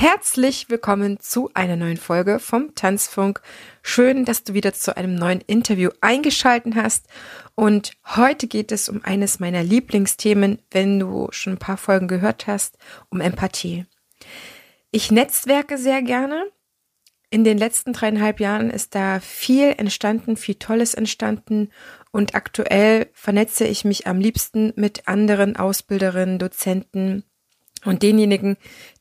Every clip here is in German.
Herzlich willkommen zu einer neuen Folge vom Tanzfunk. Schön, dass du wieder zu einem neuen Interview eingeschalten hast. Und heute geht es um eines meiner Lieblingsthemen, wenn du schon ein paar Folgen gehört hast, um Empathie. Ich netzwerke sehr gerne. In den letzten dreieinhalb Jahren ist da viel entstanden, viel Tolles entstanden. Und aktuell vernetze ich mich am liebsten mit anderen Ausbilderinnen, Dozenten, und denjenigen,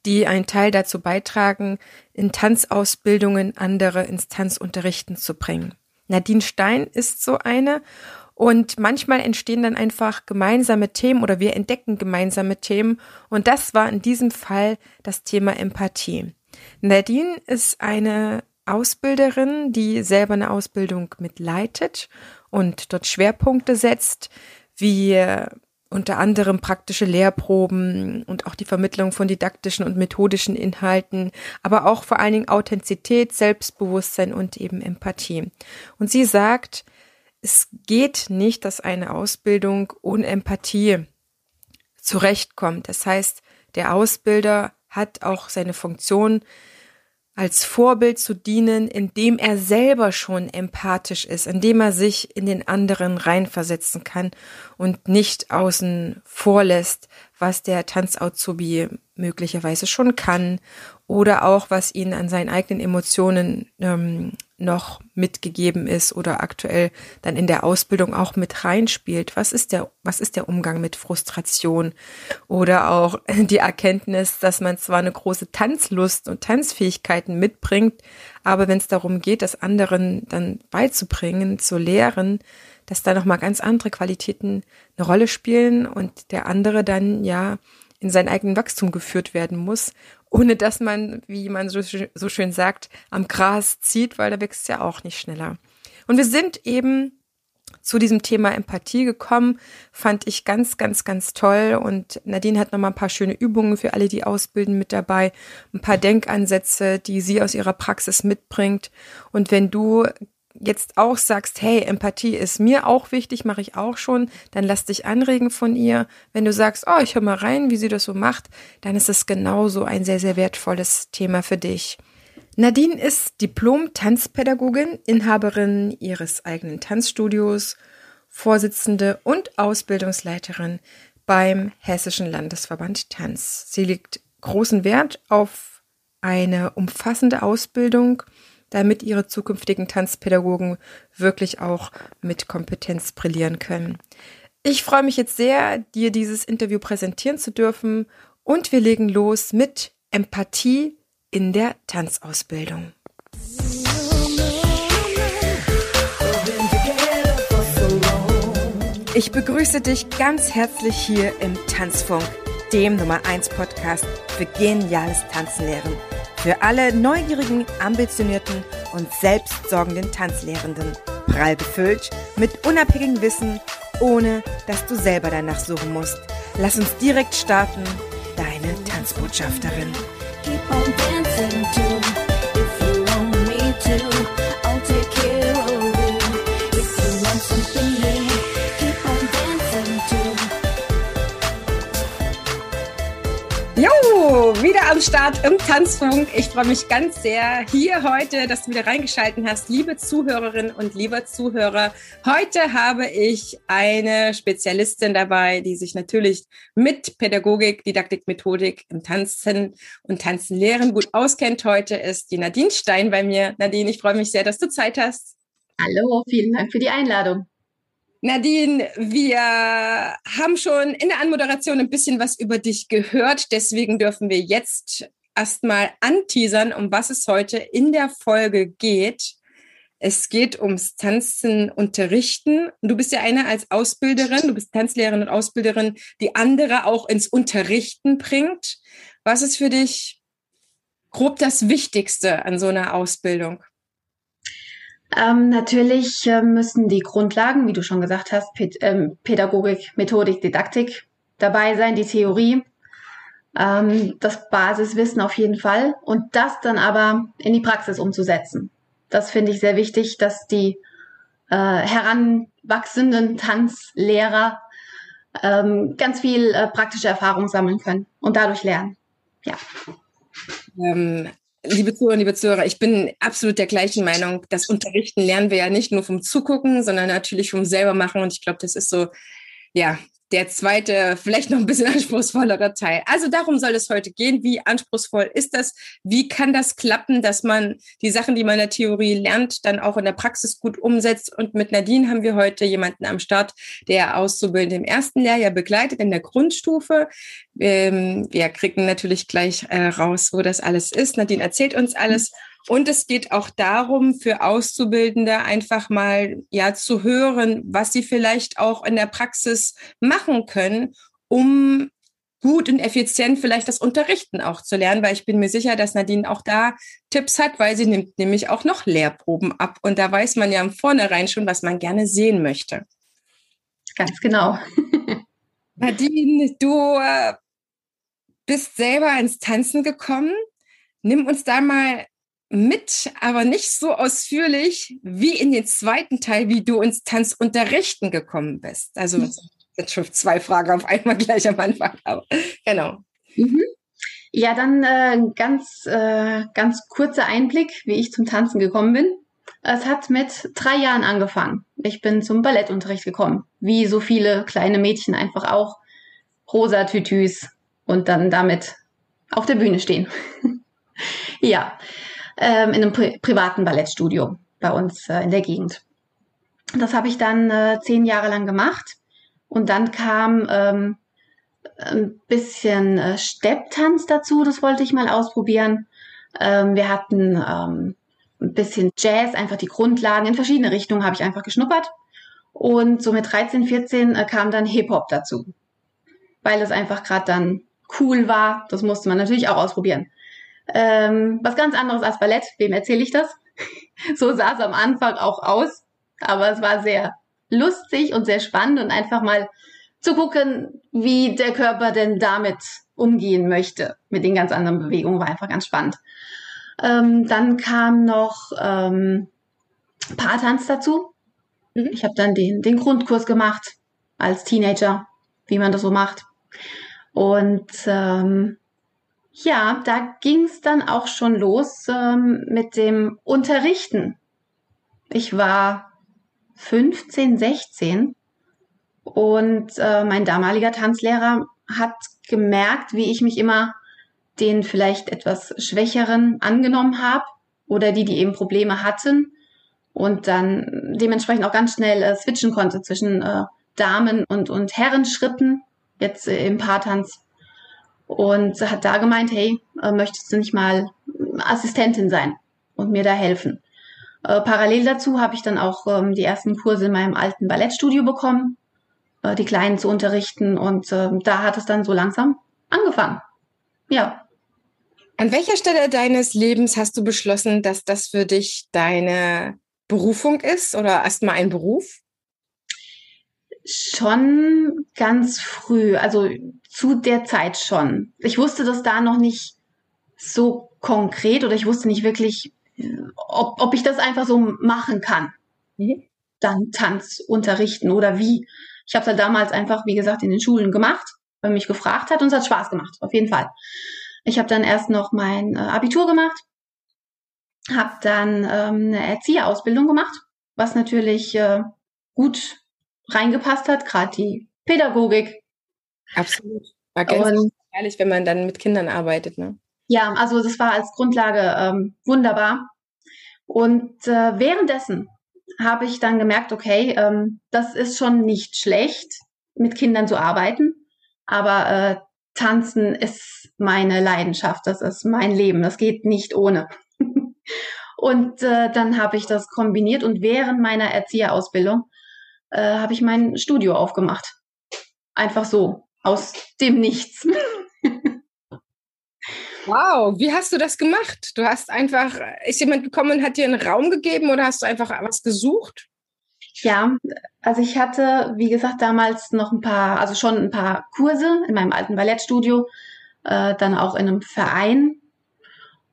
die einen Teil dazu beitragen, in Tanzausbildungen andere ins Tanzunterrichten zu bringen. Nadine Stein ist so eine und manchmal entstehen dann einfach gemeinsame Themen oder wir entdecken gemeinsame Themen und das war in diesem Fall das Thema Empathie. Nadine ist eine Ausbilderin, die selber eine Ausbildung mitleitet und dort Schwerpunkte setzt, wie unter anderem praktische Lehrproben und auch die Vermittlung von didaktischen und methodischen Inhalten, aber auch vor allen Dingen Authentizität, Selbstbewusstsein und eben Empathie. Und sie sagt, es geht nicht, dass eine Ausbildung ohne Empathie zurechtkommt. Das heißt, der Ausbilder hat auch seine Funktion, als Vorbild zu dienen, indem er selber schon empathisch ist, indem er sich in den anderen reinversetzen kann und nicht außen vorlässt, was der Tanzazubi möglicherweise schon kann oder auch was ihn an seinen eigenen Emotionen ähm, noch mitgegeben ist oder aktuell dann in der Ausbildung auch mit reinspielt. Was ist der, was ist der Umgang mit Frustration? Oder auch die Erkenntnis, dass man zwar eine große Tanzlust und Tanzfähigkeiten mitbringt, aber wenn es darum geht, das anderen dann beizubringen, zu lehren, dass da nochmal ganz andere Qualitäten eine Rolle spielen und der andere dann ja in sein eigenen Wachstum geführt werden muss ohne dass man, wie man so, so schön sagt, am Gras zieht, weil da wächst es ja auch nicht schneller. Und wir sind eben zu diesem Thema Empathie gekommen, fand ich ganz, ganz, ganz toll. Und Nadine hat nochmal ein paar schöne Übungen für alle, die ausbilden, mit dabei, ein paar Denkansätze, die sie aus ihrer Praxis mitbringt. Und wenn du jetzt auch sagst, hey, Empathie ist mir auch wichtig, mache ich auch schon, dann lass dich anregen von ihr. Wenn du sagst, oh, ich höre mal rein, wie sie das so macht, dann ist es genauso ein sehr, sehr wertvolles Thema für dich. Nadine ist Diplom-Tanzpädagogin, Inhaberin ihres eigenen Tanzstudios, Vorsitzende und Ausbildungsleiterin beim Hessischen Landesverband Tanz. Sie legt großen Wert auf eine umfassende Ausbildung damit ihre zukünftigen Tanzpädagogen wirklich auch mit Kompetenz brillieren können. Ich freue mich jetzt sehr, dir dieses Interview präsentieren zu dürfen und wir legen los mit Empathie in der Tanzausbildung. Ich begrüße dich ganz herzlich hier im Tanzfunk, dem Nummer 1 Podcast für geniales Tanzenlehren für alle neugierigen, ambitionierten und selbstsorgenden Tanzlehrenden. Prall befüllt mit unabhängigem Wissen, ohne dass du selber danach suchen musst. Lass uns direkt starten. Deine Tanzbotschafterin. Keep on dancing to, if you want me to. Wieder am Start im Tanzfunk. Ich freue mich ganz sehr hier heute, dass du wieder reingeschalten hast, liebe Zuhörerinnen und lieber Zuhörer. Heute habe ich eine Spezialistin dabei, die sich natürlich mit Pädagogik, Didaktik, Methodik im Tanzen und Tanzen lehren gut auskennt. Heute ist die Nadine Stein bei mir. Nadine, ich freue mich sehr, dass du Zeit hast. Hallo, vielen Dank für die Einladung. Nadine, wir haben schon in der Anmoderation ein bisschen was über dich gehört. Deswegen dürfen wir jetzt erstmal anteasern, um was es heute in der Folge geht. Es geht ums Tanzen unterrichten. Du bist ja eine als Ausbilderin, du bist Tanzlehrerin und Ausbilderin, die andere auch ins Unterrichten bringt. Was ist für dich grob das Wichtigste an so einer Ausbildung? Ähm, natürlich äh, müssen die Grundlagen, wie du schon gesagt hast, Pä ähm, Pädagogik, Methodik, Didaktik dabei sein, die Theorie, ähm, das Basiswissen auf jeden Fall und das dann aber in die Praxis umzusetzen. Das finde ich sehr wichtig, dass die äh, heranwachsenden Tanzlehrer ähm, ganz viel äh, praktische Erfahrung sammeln können und dadurch lernen. Ja. Liebe Zuhörer, liebe Zuhörer, ich bin absolut der gleichen Meinung. Das Unterrichten lernen wir ja nicht nur vom Zugucken, sondern natürlich vom selber machen. Und ich glaube, das ist so, ja, der zweite, vielleicht noch ein bisschen anspruchsvollere Teil. Also darum soll es heute gehen. Wie anspruchsvoll ist das? Wie kann das klappen, dass man die Sachen, die man in der Theorie lernt, dann auch in der Praxis gut umsetzt? Und mit Nadine haben wir heute jemanden am Start, der Auszubildende im ersten Lehrjahr begleitet in der Grundstufe. Ähm, wir kriegen natürlich gleich äh, raus, wo das alles ist. Nadine erzählt uns alles. Und es geht auch darum, für Auszubildende einfach mal ja zu hören, was sie vielleicht auch in der Praxis machen können, um gut und effizient vielleicht das Unterrichten auch zu lernen, weil ich bin mir sicher, dass Nadine auch da Tipps hat, weil sie nimmt nämlich auch noch Lehrproben ab und da weiß man ja im Vornherein schon, was man gerne sehen möchte. Ganz genau. Nadine, du äh, bist selber ins Tanzen gekommen. Nimm uns da mal mit, aber nicht so ausführlich wie in den zweiten Teil, wie du ins Tanzunterrichten gekommen bist. Also mhm. jetzt schon zwei Fragen auf einmal gleich am Anfang, aber genau. Mhm. Ja, dann äh, ganz, äh, ganz kurzer Einblick, wie ich zum Tanzen gekommen bin. Es hat mit drei Jahren angefangen. Ich bin zum Ballettunterricht gekommen, wie so viele kleine Mädchen einfach auch. Rosa Tütüs und dann damit auf der Bühne stehen. ja, ähm, in einem pri privaten Ballettstudio bei uns äh, in der Gegend. Das habe ich dann äh, zehn Jahre lang gemacht und dann kam ähm, ein bisschen äh, Stepptanz dazu, das wollte ich mal ausprobieren. Ähm, wir hatten ähm, ein bisschen Jazz, einfach die Grundlagen in verschiedene Richtungen habe ich einfach geschnuppert. Und so mit 13, 14 äh, kam dann Hip-Hop dazu, weil es einfach gerade dann cool war. Das musste man natürlich auch ausprobieren. Ähm, was ganz anderes als Ballett. Wem erzähle ich das? so sah es am Anfang auch aus. Aber es war sehr lustig und sehr spannend und einfach mal zu gucken, wie der Körper denn damit umgehen möchte. Mit den ganz anderen Bewegungen war einfach ganz spannend. Ähm, dann kam noch ähm, Paartanz dazu. Mhm. Ich habe dann den, den Grundkurs gemacht als Teenager, wie man das so macht. Und ähm, ja, da ging es dann auch schon los ähm, mit dem Unterrichten. Ich war 15, 16 und äh, mein damaliger Tanzlehrer hat gemerkt, wie ich mich immer den vielleicht etwas Schwächeren angenommen habe oder die, die eben Probleme hatten und dann dementsprechend auch ganz schnell äh, switchen konnte zwischen äh, Damen- und, und Herrenschritten, jetzt äh, im Paartanz und hat da gemeint, hey, äh, möchtest du nicht mal Assistentin sein und mir da helfen? Äh, parallel dazu habe ich dann auch ähm, die ersten Kurse in meinem alten Ballettstudio bekommen, äh, die Kleinen zu unterrichten und ähm, da hat es dann so langsam angefangen. Ja. An welcher Stelle deines Lebens hast du beschlossen, dass das für dich deine Berufung ist oder erstmal ein Beruf? Schon ganz früh, also zu der Zeit schon. Ich wusste das da noch nicht so konkret oder ich wusste nicht wirklich, ob, ob ich das einfach so machen kann. Mhm. Dann Tanz unterrichten oder wie. Ich habe es halt damals einfach, wie gesagt, in den Schulen gemacht, weil mich gefragt hat und es hat Spaß gemacht, auf jeden Fall. Ich habe dann erst noch mein äh, Abitur gemacht, habe dann ähm, eine Erzieherausbildung gemacht, was natürlich äh, gut reingepasst hat, gerade die Pädagogik. Absolut. War ganz ehrlich, wenn man dann mit Kindern arbeitet, ne? Ja, also das war als Grundlage ähm, wunderbar. Und äh, währenddessen habe ich dann gemerkt, okay, ähm, das ist schon nicht schlecht, mit Kindern zu arbeiten, aber äh, Tanzen ist meine Leidenschaft, das ist mein Leben, das geht nicht ohne. und äh, dann habe ich das kombiniert und während meiner Erzieherausbildung äh, habe ich mein Studio aufgemacht. Einfach so, aus dem Nichts. Wow, wie hast du das gemacht? Du hast einfach, ist jemand gekommen und hat dir einen Raum gegeben oder hast du einfach was gesucht? Ja, also ich hatte, wie gesagt, damals noch ein paar, also schon ein paar Kurse in meinem alten Ballettstudio, äh, dann auch in einem Verein.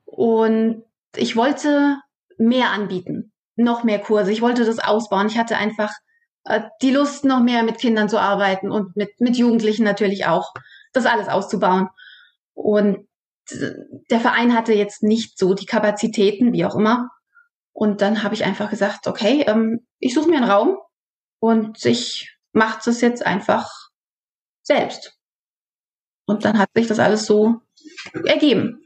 Und ich wollte mehr anbieten, noch mehr Kurse. Ich wollte das ausbauen. Ich hatte einfach die Lust, noch mehr mit Kindern zu arbeiten und mit, mit Jugendlichen natürlich auch, das alles auszubauen. Und der Verein hatte jetzt nicht so die Kapazitäten, wie auch immer. Und dann habe ich einfach gesagt, okay, ähm, ich suche mir einen Raum und ich mache das jetzt einfach selbst. Und dann hat sich das alles so ergeben.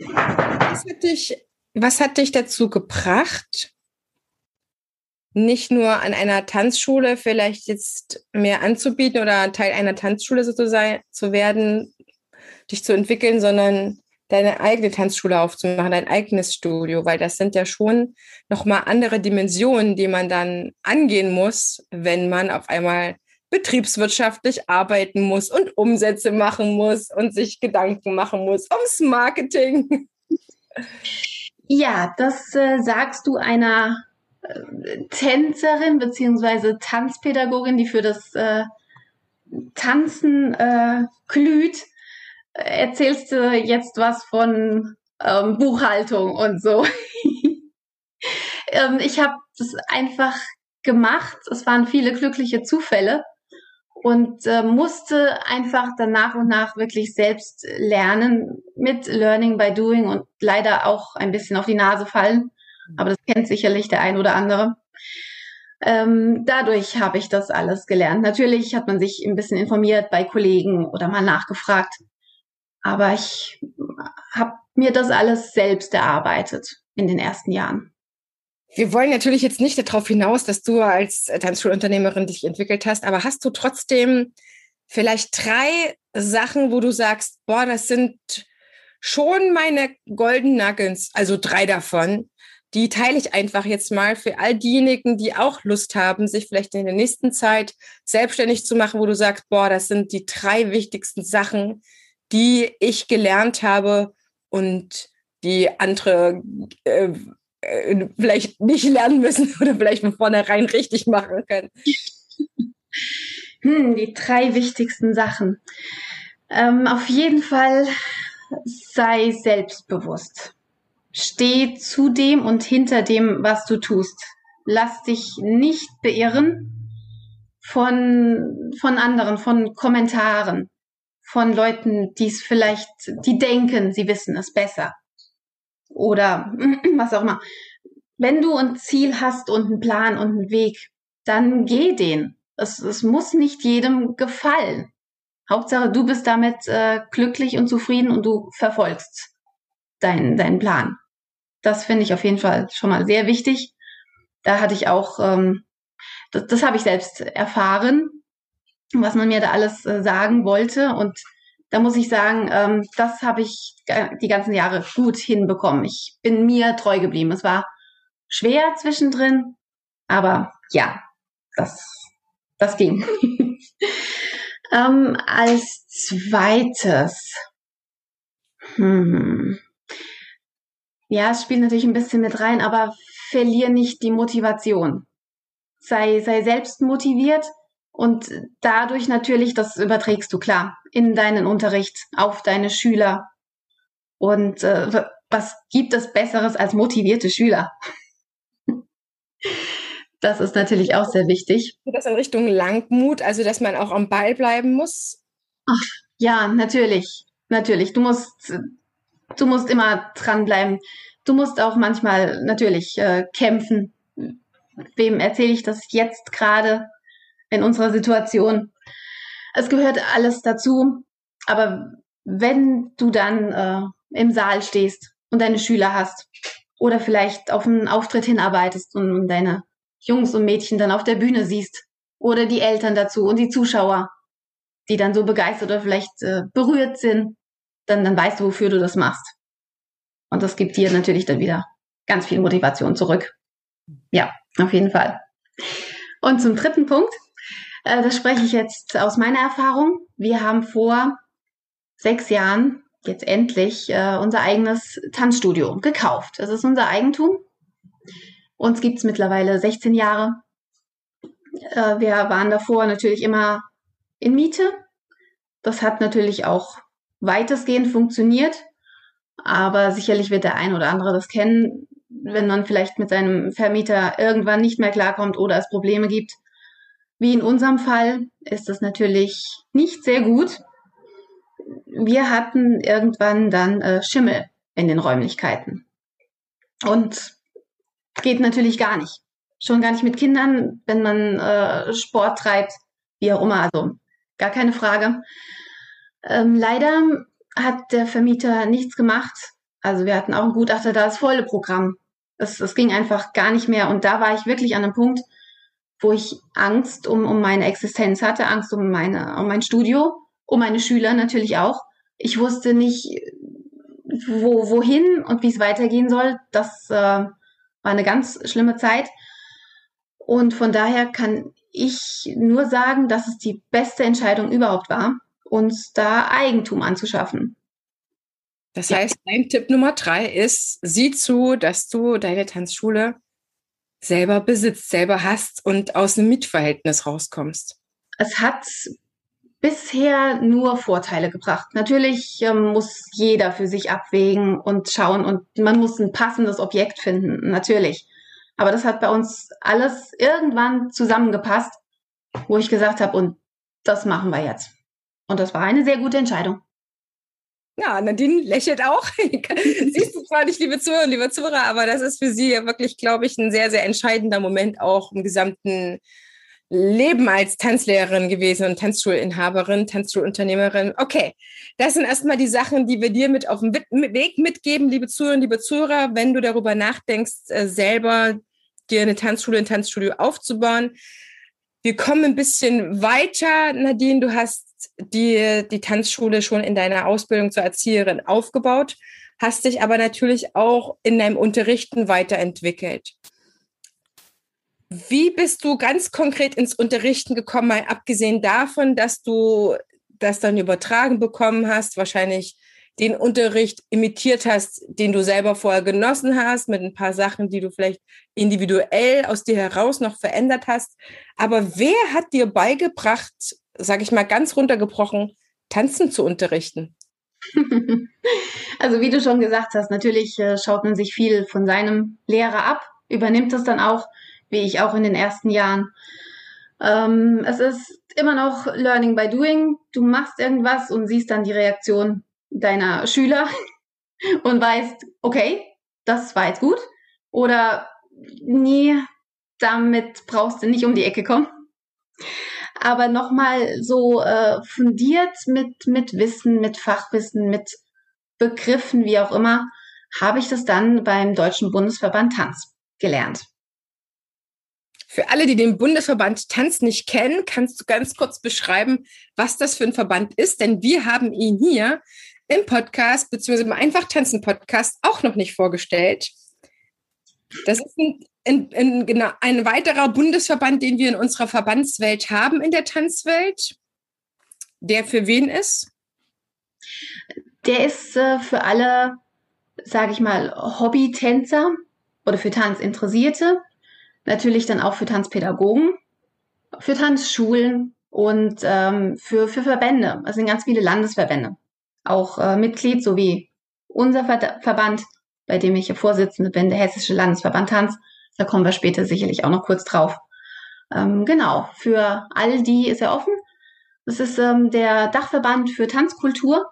Was hat dich, was hat dich dazu gebracht, nicht nur an einer Tanzschule vielleicht jetzt mehr anzubieten oder Teil einer Tanzschule sozusagen zu werden, dich zu entwickeln, sondern deine eigene Tanzschule aufzumachen, dein eigenes Studio, weil das sind ja schon nochmal andere Dimensionen, die man dann angehen muss, wenn man auf einmal betriebswirtschaftlich arbeiten muss und Umsätze machen muss und sich Gedanken machen muss ums Marketing. Ja, das äh, sagst du einer Tänzerin beziehungsweise Tanzpädagogin, die für das äh, Tanzen äh, glüht. Erzählst du jetzt was von ähm, Buchhaltung und so? ähm, ich habe das einfach gemacht. Es waren viele glückliche Zufälle und äh, musste einfach dann nach und nach wirklich selbst lernen mit Learning by Doing und leider auch ein bisschen auf die Nase fallen. Aber das kennt sicherlich der ein oder andere. Ähm, dadurch habe ich das alles gelernt. Natürlich hat man sich ein bisschen informiert bei Kollegen oder mal nachgefragt. Aber ich habe mir das alles selbst erarbeitet in den ersten Jahren. Wir wollen natürlich jetzt nicht darauf hinaus, dass du als Tanzschulunternehmerin dich entwickelt hast, aber hast du trotzdem vielleicht drei Sachen, wo du sagst, boah, das sind schon meine Golden Nuggets, also drei davon, die teile ich einfach jetzt mal für all diejenigen, die auch Lust haben, sich vielleicht in der nächsten Zeit selbstständig zu machen, wo du sagst, boah, das sind die drei wichtigsten Sachen, die ich gelernt habe und die andere äh, äh, vielleicht nicht lernen müssen oder vielleicht von vornherein richtig machen können? Hm, die drei wichtigsten Sachen. Ähm, auf jeden Fall sei selbstbewusst. Steh zu dem und hinter dem, was du tust. Lass dich nicht beirren von, von anderen, von Kommentaren, von Leuten, die es vielleicht, die denken, sie wissen es besser oder was auch immer. Wenn du ein Ziel hast und einen Plan und einen Weg, dann geh den. Es, es muss nicht jedem gefallen. Hauptsache, du bist damit äh, glücklich und zufrieden und du verfolgst deinen, deinen Plan. Das finde ich auf jeden Fall schon mal sehr wichtig. Da hatte ich auch, ähm, das, das habe ich selbst erfahren, was man mir da alles äh, sagen wollte. Und da muss ich sagen, ähm, das habe ich die ganzen Jahre gut hinbekommen. Ich bin mir treu geblieben. Es war schwer zwischendrin, aber ja, das, das ging. ähm, als zweites, hm, ja, es spielt natürlich ein bisschen mit rein, aber verlier nicht die Motivation. Sei, sei selbst motiviert und dadurch natürlich, das überträgst du klar, in deinen Unterricht, auf deine Schüler. Und äh, was gibt es Besseres als motivierte Schüler? Das ist natürlich auch sehr wichtig. Das in Richtung Langmut, also dass man auch am Ball bleiben muss? Ach, ja, natürlich. Natürlich. Du musst, du musst immer dranbleiben. Du musst auch manchmal natürlich äh, kämpfen. Wem erzähle ich das jetzt gerade? in unserer Situation. Es gehört alles dazu, aber wenn du dann äh, im Saal stehst und deine Schüler hast oder vielleicht auf einen Auftritt hinarbeitest und deine Jungs und Mädchen dann auf der Bühne siehst oder die Eltern dazu und die Zuschauer, die dann so begeistert oder vielleicht äh, berührt sind, dann, dann weißt du, wofür du das machst. Und das gibt dir natürlich dann wieder ganz viel Motivation zurück. Ja, auf jeden Fall. Und zum dritten Punkt, äh, das spreche ich jetzt aus meiner Erfahrung. Wir haben vor sechs Jahren jetzt endlich äh, unser eigenes Tanzstudio gekauft. Es ist unser Eigentum. Uns gibt es mittlerweile 16 Jahre. Äh, wir waren davor natürlich immer in Miete. Das hat natürlich auch weitestgehend funktioniert. Aber sicherlich wird der ein oder andere das kennen, wenn man vielleicht mit seinem Vermieter irgendwann nicht mehr klarkommt oder es Probleme gibt. Wie in unserem Fall ist das natürlich nicht sehr gut. wir hatten irgendwann dann äh, Schimmel in den Räumlichkeiten. Und geht natürlich gar nicht. Schon gar nicht mit Kindern, wenn man äh, Sport treibt, wie auch immer. Also gar keine Frage. Ähm, leider hat der Vermieter nichts gemacht. Also wir hatten auch einen Gutachter, da das volle Programm. Es, es ging einfach gar nicht mehr. Und da war ich wirklich an einem Punkt, wo ich Angst um, um meine Existenz hatte, Angst um meine, um mein Studio, um meine Schüler natürlich auch. Ich wusste nicht, wo, wohin und wie es weitergehen soll. Das äh, war eine ganz schlimme Zeit. Und von daher kann ich nur sagen, dass es die beste Entscheidung überhaupt war, uns da Eigentum anzuschaffen. Das ja. heißt, dein Tipp Nummer drei ist, sieh zu, dass du deine Tanzschule selber besitzt, selber hast und aus einem Mietverhältnis rauskommst. Es hat bisher nur Vorteile gebracht. Natürlich ähm, muss jeder für sich abwägen und schauen und man muss ein passendes Objekt finden, natürlich. Aber das hat bei uns alles irgendwann zusammengepasst, wo ich gesagt habe, und das machen wir jetzt. Und das war eine sehr gute Entscheidung. Ja, Nadine lächelt auch. Siehst du zwar nicht, liebe Zuhörer und liebe Zuhörer, aber das ist für sie wirklich, glaube ich, ein sehr, sehr entscheidender Moment auch im gesamten Leben als Tanzlehrerin gewesen und Tanzschulinhaberin, Tanzschulunternehmerin. Okay, das sind erstmal die Sachen, die wir dir mit auf dem Weg mitgeben, liebe Zuhörer liebe Zuhörer, wenn du darüber nachdenkst, äh, selber dir eine Tanzschule, ein Tanzstudio aufzubauen. Wir kommen ein bisschen weiter. Nadine, du hast die, die Tanzschule schon in deiner Ausbildung zur Erzieherin aufgebaut, hast dich aber natürlich auch in deinem Unterrichten weiterentwickelt. Wie bist du ganz konkret ins Unterrichten gekommen, mal abgesehen davon, dass du das dann übertragen bekommen hast, wahrscheinlich den Unterricht imitiert hast, den du selber vorher genossen hast, mit ein paar Sachen, die du vielleicht individuell aus dir heraus noch verändert hast. Aber wer hat dir beigebracht, sage ich mal ganz runtergebrochen, tanzen zu unterrichten? Also wie du schon gesagt hast, natürlich äh, schaut man sich viel von seinem Lehrer ab, übernimmt es dann auch, wie ich auch in den ersten Jahren. Ähm, es ist immer noch Learning by Doing. Du machst irgendwas und siehst dann die Reaktion deiner Schüler und weißt, okay, das war jetzt gut. Oder nee, damit brauchst du nicht um die Ecke kommen aber nochmal so äh, fundiert mit, mit Wissen, mit Fachwissen, mit Begriffen, wie auch immer, habe ich das dann beim Deutschen Bundesverband Tanz gelernt. Für alle, die den Bundesverband Tanz nicht kennen, kannst du ganz kurz beschreiben, was das für ein Verband ist, denn wir haben ihn hier im Podcast beziehungsweise im Einfach Tanzen Podcast auch noch nicht vorgestellt. Das ist ein in, in, genau, ein weiterer Bundesverband, den wir in unserer Verbandswelt haben in der Tanzwelt, der für wen ist? Der ist äh, für alle, sage ich mal, Hobbytänzer oder für Tanzinteressierte, natürlich dann auch für Tanzpädagogen, für Tanzschulen und ähm, für, für Verbände. Es sind ganz viele Landesverbände. Auch äh, Mitglied sowie unser Ver Verband, bei dem ich Vorsitzende bin, der Hessische Landesverband Tanz, da kommen wir später sicherlich auch noch kurz drauf. Ähm, genau, für all die ist er offen. Das ist ähm, der Dachverband für Tanzkultur,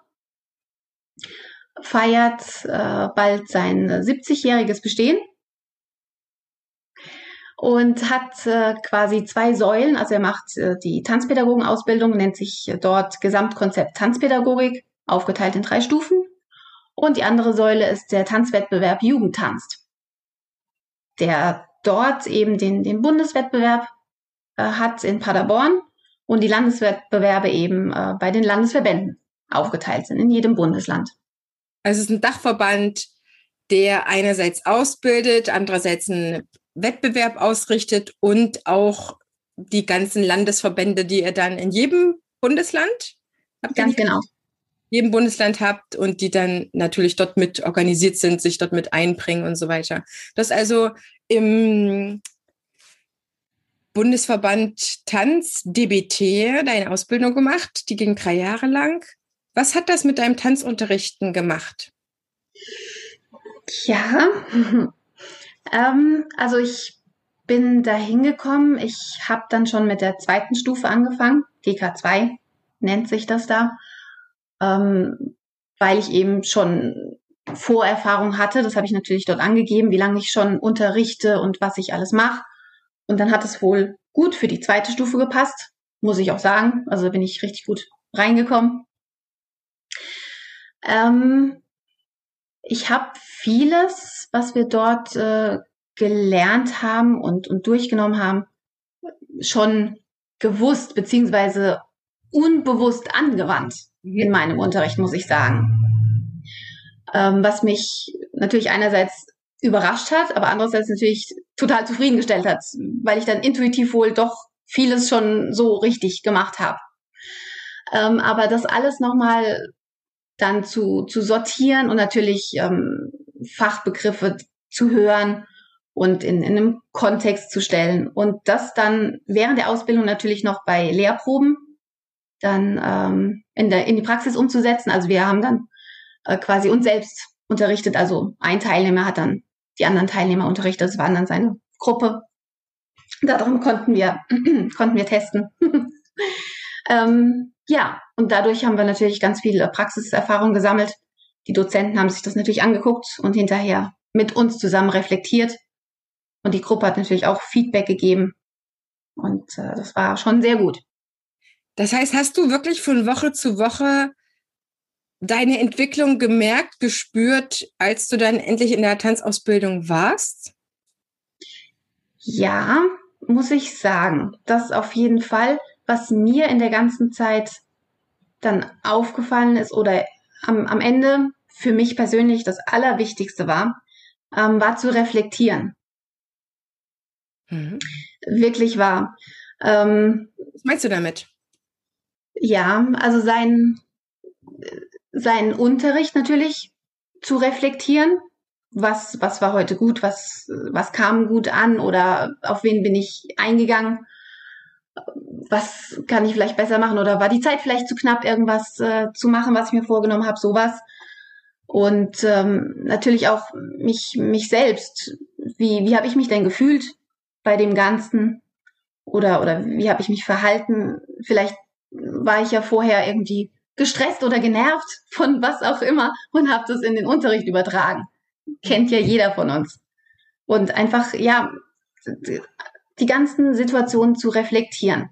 feiert äh, bald sein 70-jähriges Bestehen und hat äh, quasi zwei Säulen. Also er macht äh, die Tanzpädagogenausbildung, nennt sich dort Gesamtkonzept Tanzpädagogik, aufgeteilt in drei Stufen. Und die andere Säule ist der Tanzwettbewerb Jugendtanzt der dort eben den, den Bundeswettbewerb äh, hat in Paderborn und die Landeswettbewerbe eben äh, bei den Landesverbänden aufgeteilt sind in jedem Bundesland. Also es ist ein Dachverband, der einerseits ausbildet, andererseits einen Wettbewerb ausrichtet und auch die ganzen Landesverbände, die ihr dann in jedem Bundesland habt. Ganz genau jedem Bundesland habt und die dann natürlich dort mit organisiert sind, sich dort mit einbringen und so weiter. Das also im Bundesverband Tanz DBT deine Ausbildung gemacht. Die ging drei Jahre lang. Was hat das mit deinem Tanzunterrichten gemacht? Ja, ähm, also ich bin da hingekommen. Ich habe dann schon mit der zweiten Stufe angefangen. DK2 nennt sich das da. Ähm, weil ich eben schon Vorerfahrung hatte. Das habe ich natürlich dort angegeben, wie lange ich schon unterrichte und was ich alles mache. Und dann hat es wohl gut für die zweite Stufe gepasst, muss ich auch sagen. Also bin ich richtig gut reingekommen. Ähm, ich habe vieles, was wir dort äh, gelernt haben und, und durchgenommen haben, schon gewusst beziehungsweise unbewusst angewandt in meinem Unterricht, muss ich sagen. Ähm, was mich natürlich einerseits überrascht hat, aber andererseits natürlich total zufriedengestellt hat, weil ich dann intuitiv wohl doch vieles schon so richtig gemacht habe. Ähm, aber das alles nochmal dann zu, zu sortieren und natürlich ähm, Fachbegriffe zu hören und in, in einem Kontext zu stellen. Und das dann während der Ausbildung natürlich noch bei Lehrproben dann ähm, in, der, in die Praxis umzusetzen. Also wir haben dann äh, quasi uns selbst unterrichtet. Also ein Teilnehmer hat dann die anderen Teilnehmer unterrichtet. Das war dann seine Gruppe. Darum konnten wir, konnten wir testen. ähm, ja, und dadurch haben wir natürlich ganz viel Praxiserfahrung gesammelt. Die Dozenten haben sich das natürlich angeguckt und hinterher mit uns zusammen reflektiert. Und die Gruppe hat natürlich auch Feedback gegeben. Und äh, das war schon sehr gut. Das heißt, hast du wirklich von Woche zu Woche deine Entwicklung gemerkt, gespürt, als du dann endlich in der Tanzausbildung warst? Ja, muss ich sagen. Das auf jeden Fall, was mir in der ganzen Zeit dann aufgefallen ist oder am, am Ende für mich persönlich das Allerwichtigste war, ähm, war zu reflektieren. Mhm. Wirklich war. Ähm, Was meinst du damit? Ja, also sein, seinen Unterricht natürlich zu reflektieren. Was, was war heute gut? Was, was kam gut an? Oder auf wen bin ich eingegangen? Was kann ich vielleicht besser machen? Oder war die Zeit vielleicht zu knapp, irgendwas äh, zu machen, was ich mir vorgenommen habe? Sowas. Und ähm, natürlich auch mich, mich selbst. Wie, wie habe ich mich denn gefühlt bei dem Ganzen? Oder, oder wie habe ich mich verhalten? Vielleicht war ich ja vorher irgendwie gestresst oder genervt von was auch immer und habe das in den Unterricht übertragen. Kennt ja jeder von uns. Und einfach, ja, die ganzen Situationen zu reflektieren.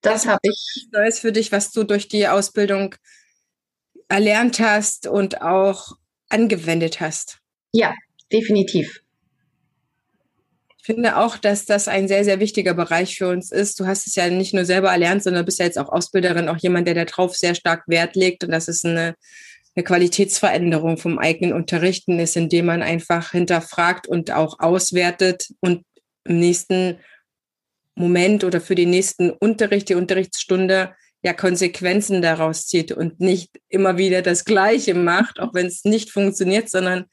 Das, das habe ich. Neues für dich, was du durch die Ausbildung erlernt hast und auch angewendet hast. Ja, definitiv finde auch, dass das ein sehr, sehr wichtiger Bereich für uns ist. Du hast es ja nicht nur selber erlernt, sondern bist ja jetzt auch Ausbilderin, auch jemand, der darauf sehr stark Wert legt. Und das ist eine, eine Qualitätsveränderung vom eigenen Unterrichten ist, indem man einfach hinterfragt und auch auswertet und im nächsten Moment oder für den nächsten Unterricht, die Unterrichtsstunde, ja Konsequenzen daraus zieht und nicht immer wieder das Gleiche macht, auch wenn es nicht funktioniert, sondern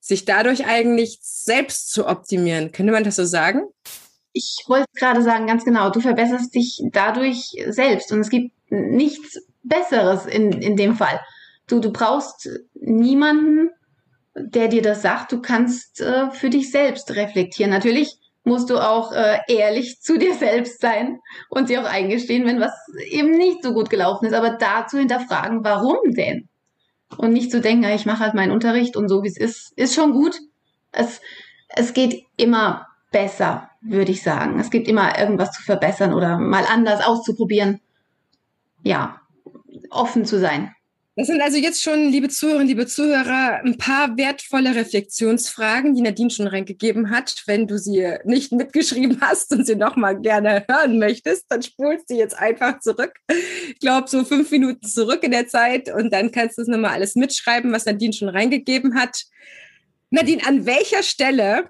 sich dadurch eigentlich selbst zu optimieren. Könnte man das so sagen? Ich wollte gerade sagen, ganz genau, du verbesserst dich dadurch selbst und es gibt nichts Besseres in, in dem Fall. Du, du brauchst niemanden, der dir das sagt. Du kannst äh, für dich selbst reflektieren. Natürlich musst du auch äh, ehrlich zu dir selbst sein und dir auch eingestehen, wenn was eben nicht so gut gelaufen ist. Aber dazu hinterfragen, warum denn? Und nicht zu denken, ich mache halt meinen Unterricht und so wie es ist, ist schon gut. Es, es geht immer besser, würde ich sagen. Es gibt immer irgendwas zu verbessern oder mal anders auszuprobieren. Ja, offen zu sein. Das sind also jetzt schon, liebe Zuhörerinnen, liebe Zuhörer, ein paar wertvolle Reflexionsfragen, die Nadine schon reingegeben hat. Wenn du sie nicht mitgeschrieben hast und sie nochmal gerne hören möchtest, dann spulst du jetzt einfach zurück. Ich glaube, so fünf Minuten zurück in der Zeit und dann kannst du es nochmal alles mitschreiben, was Nadine schon reingegeben hat. Nadine, an welcher Stelle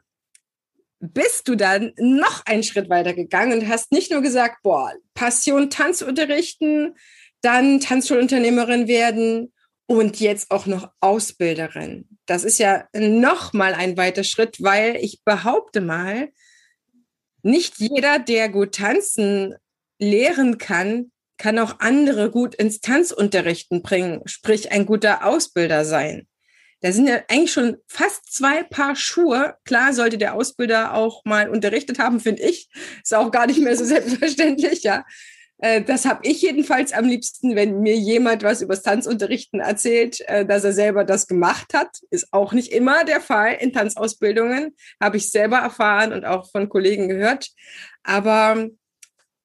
bist du dann noch einen Schritt weiter gegangen und hast nicht nur gesagt, boah, Passion Tanz unterrichten, dann Tanzschulunternehmerin werden und jetzt auch noch Ausbilderin. Das ist ja noch mal ein weiter Schritt, weil ich behaupte mal, nicht jeder, der gut tanzen lehren kann, kann auch andere gut ins Tanzunterrichten bringen, sprich ein guter Ausbilder sein. Da sind ja eigentlich schon fast zwei Paar Schuhe. Klar sollte der Ausbilder auch mal unterrichtet haben, finde ich. Ist auch gar nicht mehr so selbstverständlich, ja. Äh, das habe ich jedenfalls am liebsten, wenn mir jemand was über Tanzunterrichten erzählt, äh, dass er selber das gemacht hat. Ist auch nicht immer der Fall in Tanzausbildungen, habe ich selber erfahren und auch von Kollegen gehört. Aber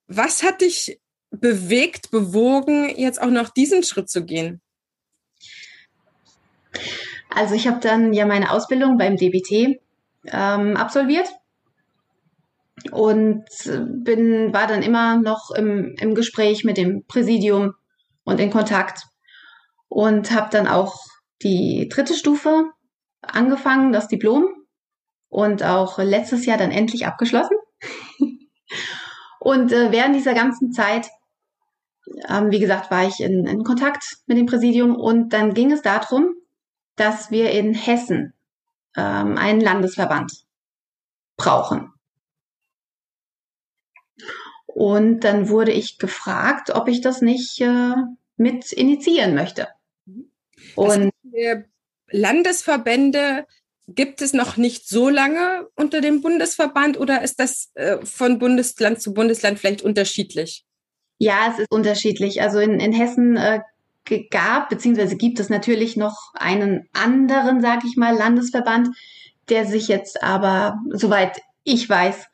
was hat dich bewegt, bewogen, jetzt auch noch diesen Schritt zu gehen? Also ich habe dann ja meine Ausbildung beim DBT ähm, absolviert und bin, war dann immer noch im, im Gespräch mit dem Präsidium und in Kontakt und habe dann auch die dritte Stufe angefangen, das Diplom und auch letztes Jahr dann endlich abgeschlossen. und äh, während dieser ganzen Zeit, ähm, wie gesagt, war ich in, in Kontakt mit dem Präsidium und dann ging es darum, dass wir in Hessen ähm, einen Landesverband brauchen. Und dann wurde ich gefragt, ob ich das nicht äh, mit initiieren möchte. Und Landesverbände gibt es noch nicht so lange unter dem Bundesverband oder ist das äh, von Bundesland zu Bundesland vielleicht unterschiedlich? Ja, es ist unterschiedlich. Also in, in Hessen äh, gab, beziehungsweise gibt es natürlich noch einen anderen, sag ich mal, Landesverband, der sich jetzt aber, soweit ich weiß,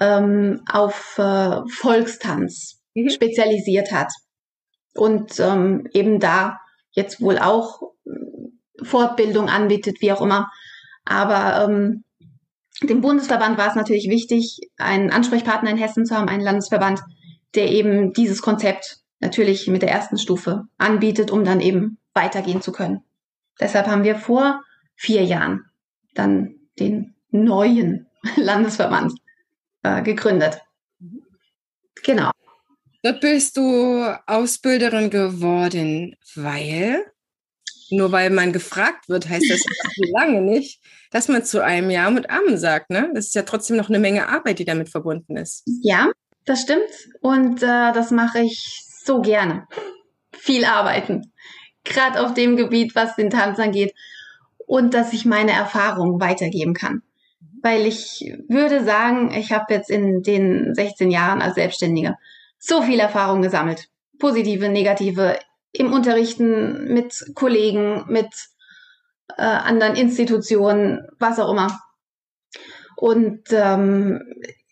ähm, auf äh, Volkstanz mhm. spezialisiert hat und ähm, eben da jetzt wohl auch äh, Fortbildung anbietet, wie auch immer. Aber ähm, dem Bundesverband war es natürlich wichtig, einen Ansprechpartner in Hessen zu haben, einen Landesverband, der eben dieses Konzept natürlich mit der ersten Stufe anbietet, um dann eben weitergehen zu können. Deshalb haben wir vor vier Jahren dann den neuen Landesverband äh, gegründet. Genau. Dort bist du Ausbilderin geworden, weil, nur weil man gefragt wird, heißt das lange nicht, dass man zu einem Ja mit Amen sagt. Ne? Das ist ja trotzdem noch eine Menge Arbeit, die damit verbunden ist. Ja, das stimmt. Und äh, das mache ich so gerne. Viel arbeiten. Gerade auf dem Gebiet, was den Tanz angeht. Und dass ich meine Erfahrungen weitergeben kann weil ich würde sagen, ich habe jetzt in den 16 Jahren als Selbstständige so viel Erfahrung gesammelt. Positive, negative, im Unterrichten mit Kollegen, mit äh, anderen Institutionen, was auch immer. Und ähm,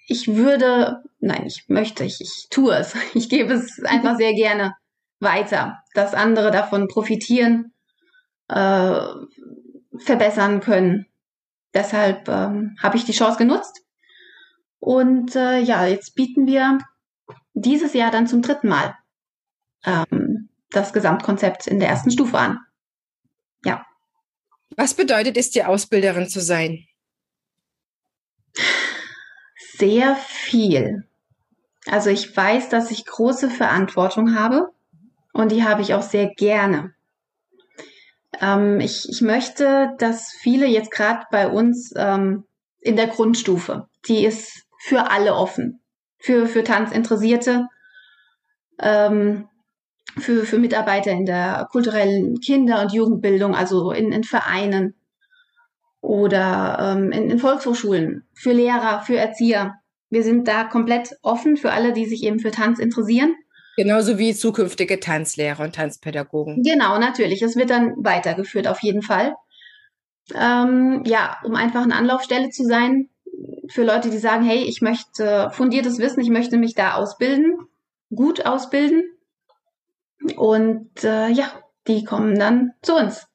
ich würde, nein, ich möchte, ich, ich tue es. Ich gebe es einfach sehr gerne weiter, dass andere davon profitieren, äh, verbessern können deshalb ähm, habe ich die Chance genutzt. Und äh, ja, jetzt bieten wir dieses Jahr dann zum dritten Mal ähm, das Gesamtkonzept in der ersten Stufe an. Ja. Was bedeutet es, die Ausbilderin zu sein? Sehr viel. Also ich weiß, dass ich große Verantwortung habe und die habe ich auch sehr gerne. Ähm, ich, ich möchte, dass viele jetzt gerade bei uns ähm, in der Grundstufe, die ist für alle offen, für, für Tanzinteressierte, ähm, für, für Mitarbeiter in der kulturellen Kinder- und Jugendbildung, also in, in Vereinen oder ähm, in, in Volkshochschulen, für Lehrer, für Erzieher. Wir sind da komplett offen für alle, die sich eben für Tanz interessieren. Genauso wie zukünftige Tanzlehrer und Tanzpädagogen. Genau, natürlich. Es wird dann weitergeführt auf jeden Fall. Ähm, ja, um einfach eine Anlaufstelle zu sein für Leute, die sagen, hey, ich möchte fundiertes Wissen, ich möchte mich da ausbilden, gut ausbilden. Und äh, ja, die kommen dann zu uns.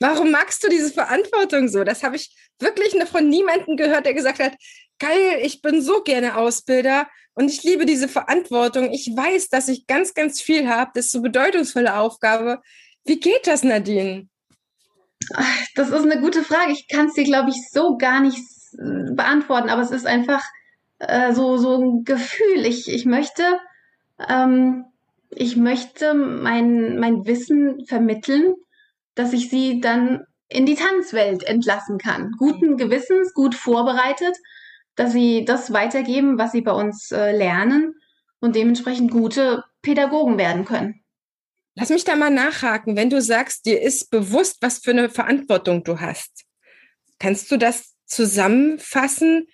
Warum magst du diese Verantwortung so? Das habe ich wirklich von niemandem gehört, der gesagt hat, geil, ich bin so gerne Ausbilder und ich liebe diese Verantwortung. Ich weiß, dass ich ganz, ganz viel habe. Das ist so bedeutungsvolle Aufgabe. Wie geht das, Nadine? Das ist eine gute Frage. Ich kann es dir, glaube ich, so gar nicht beantworten, aber es ist einfach äh, so, so ein Gefühl. Ich, ich möchte, ähm, ich möchte mein, mein Wissen vermitteln, dass ich sie dann in die Tanzwelt entlassen kann. Guten Gewissens, gut vorbereitet dass sie das weitergeben, was sie bei uns äh, lernen und dementsprechend gute Pädagogen werden können. Lass mich da mal nachhaken. Wenn du sagst, dir ist bewusst, was für eine Verantwortung du hast, kannst du das zusammenfassen,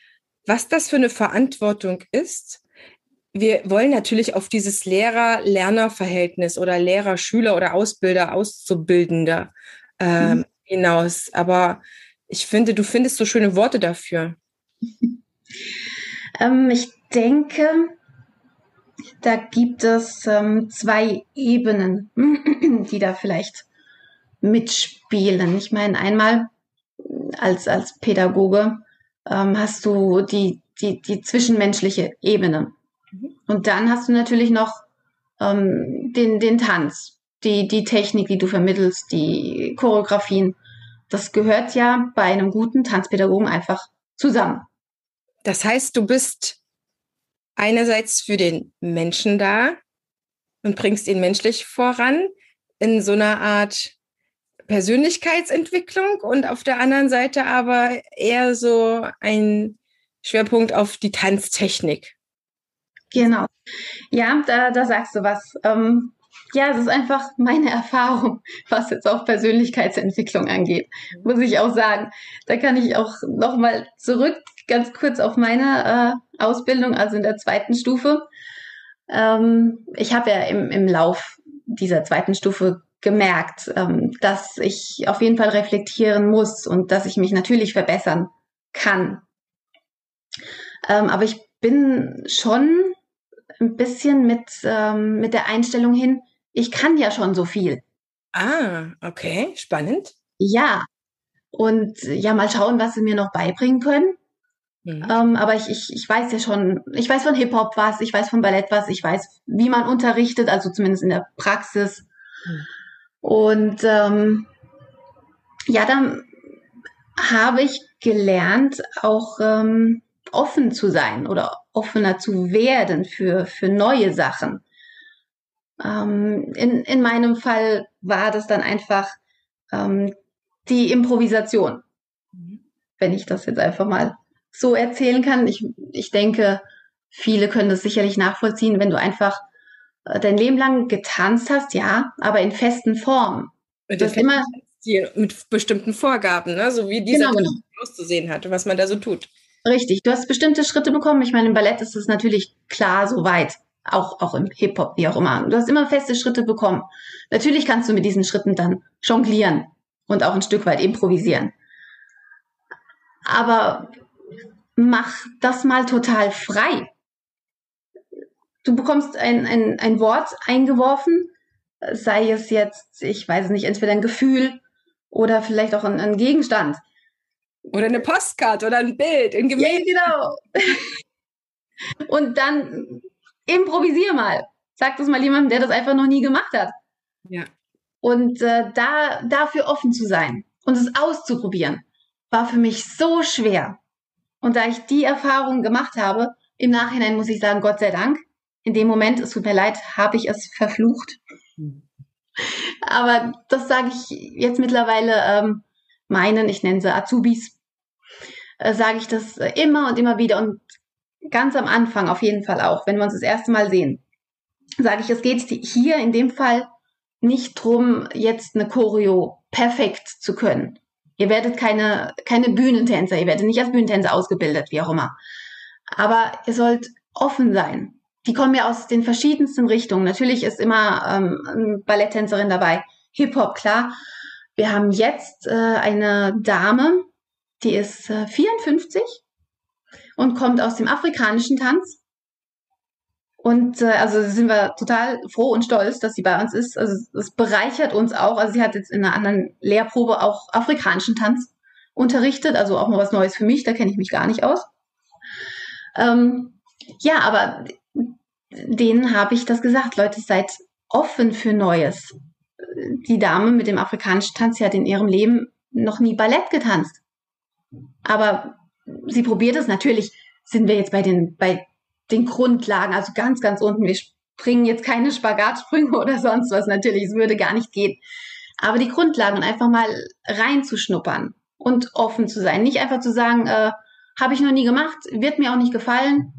was das für eine Verantwortung ist? wir wollen natürlich auf dieses Lehrer-Lerner-Verhältnis oder Lehrer-Schüler oder Ausbilder-Auszubildender ähm, mhm. hinaus. Aber ich finde, du findest so schöne Worte dafür. ähm, ich denke, da gibt es ähm, zwei Ebenen, die da vielleicht mitspielen. Ich meine, einmal als, als Pädagoge ähm, hast du die, die, die zwischenmenschliche Ebene. Mhm. Und dann hast du natürlich noch ähm, den, den Tanz, die, die Technik, die du vermittelst, die Choreografien. Das gehört ja bei einem guten Tanzpädagogen einfach zusammen. Das heißt, du bist einerseits für den Menschen da und bringst ihn menschlich voran in so einer Art Persönlichkeitsentwicklung und auf der anderen Seite aber eher so ein Schwerpunkt auf die Tanztechnik. Genau. Ja, da, da sagst du was. Ähm, ja, es ist einfach meine Erfahrung, was jetzt auch Persönlichkeitsentwicklung angeht, muss ich auch sagen. Da kann ich auch nochmal zurück, ganz kurz auf meine äh, Ausbildung, also in der zweiten Stufe. Ähm, ich habe ja im, im Lauf dieser zweiten Stufe gemerkt, ähm, dass ich auf jeden Fall reflektieren muss und dass ich mich natürlich verbessern kann. Ähm, aber ich bin schon ein bisschen mit, ähm, mit der Einstellung hin, ich kann ja schon so viel. Ah, okay, spannend. Ja. Und ja, mal schauen, was sie mir noch beibringen können. Mhm. Ähm, aber ich, ich, ich weiß ja schon, ich weiß von Hip-Hop was, ich weiß von Ballett was, ich weiß, wie man unterrichtet, also zumindest in der Praxis. Mhm. Und ähm, ja, dann habe ich gelernt, auch ähm, offen zu sein oder offener zu werden für, für neue Sachen. Ähm, in, in meinem Fall war das dann einfach ähm, die Improvisation, mhm. wenn ich das jetzt einfach mal so erzählen kann. Ich, ich denke, viele können das sicherlich nachvollziehen, wenn du einfach äh, dein Leben lang getanzt hast, ja, aber in festen Formen. Mit, du immer, mit bestimmten Vorgaben, ne? so wie dieser genau, genau. auszusehen hat, was man da so tut. Richtig, du hast bestimmte Schritte bekommen. Ich meine, im Ballett ist es natürlich klar so weit, auch, auch im Hip-Hop, wie auch immer. Du hast immer feste Schritte bekommen. Natürlich kannst du mit diesen Schritten dann jonglieren und auch ein Stück weit improvisieren. Aber mach das mal total frei. Du bekommst ein, ein, ein Wort eingeworfen, sei es jetzt, ich weiß es nicht, entweder ein Gefühl oder vielleicht auch ein, ein Gegenstand. Oder eine Postkarte oder ein Bild, ein Gemälde. Ja, genau. Und dann improvisier mal. Sag das mal jemandem, der das einfach noch nie gemacht hat. Ja. Und äh, da dafür offen zu sein und es auszuprobieren, war für mich so schwer. Und da ich die Erfahrung gemacht habe, im Nachhinein muss ich sagen, Gott sei Dank, in dem Moment, es tut mir leid, habe ich es verflucht. Hm. Aber das sage ich jetzt mittlerweile ähm, meinen, ich nenne sie Azubis, äh, sage ich das immer und immer wieder und ganz am Anfang auf jeden Fall auch, wenn wir uns das erste Mal sehen, sage ich, es geht hier in dem Fall nicht drum, jetzt eine Choreo perfekt zu können. Ihr werdet keine, keine Bühnentänzer, ihr werdet nicht als Bühnentänzer ausgebildet, wie auch immer. Aber ihr sollt offen sein. Die kommen ja aus den verschiedensten Richtungen. Natürlich ist immer ähm, eine Balletttänzerin dabei, Hip-Hop, klar. Wir haben jetzt äh, eine Dame, die ist äh, 54 und kommt aus dem afrikanischen Tanz. Und äh, also sind wir total froh und stolz, dass sie bei uns ist. Also es bereichert uns auch. Also sie hat jetzt in einer anderen Lehrprobe auch afrikanischen Tanz unterrichtet, also auch mal was Neues für mich, da kenne ich mich gar nicht aus. Ähm, ja, aber denen habe ich das gesagt, Leute, seid offen für Neues. Die Dame mit dem afrikanischen Tanz, sie hat in ihrem Leben noch nie Ballett getanzt. Aber sie probiert es. Natürlich sind wir jetzt bei den, bei den Grundlagen, also ganz, ganz unten. Wir springen jetzt keine Spagatsprünge oder sonst was. Natürlich, es würde gar nicht gehen. Aber die Grundlagen einfach mal reinzuschnuppern und offen zu sein. Nicht einfach zu sagen, äh, habe ich noch nie gemacht, wird mir auch nicht gefallen,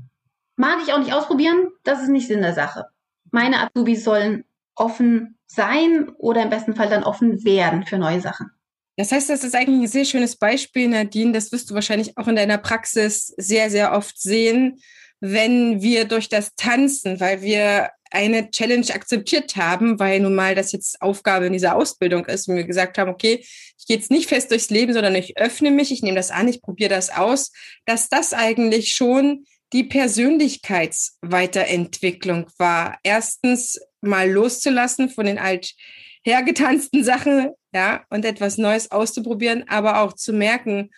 mag ich auch nicht ausprobieren. Das ist nicht Sinn der Sache. Meine Azubis sollen offen sein oder im besten Fall dann offen werden für neue Sachen. Das heißt, das ist eigentlich ein sehr schönes Beispiel, Nadine. Das wirst du wahrscheinlich auch in deiner Praxis sehr, sehr oft sehen, wenn wir durch das Tanzen, weil wir eine Challenge akzeptiert haben, weil nun mal das jetzt Aufgabe in dieser Ausbildung ist und wir gesagt haben, okay, ich gehe jetzt nicht fest durchs Leben, sondern ich öffne mich, ich nehme das an, ich probiere das aus, dass das eigentlich schon die Persönlichkeitsweiterentwicklung war. Erstens mal loszulassen von den alt hergetanzten Sachen, ja, und etwas Neues auszuprobieren, aber auch zu merken,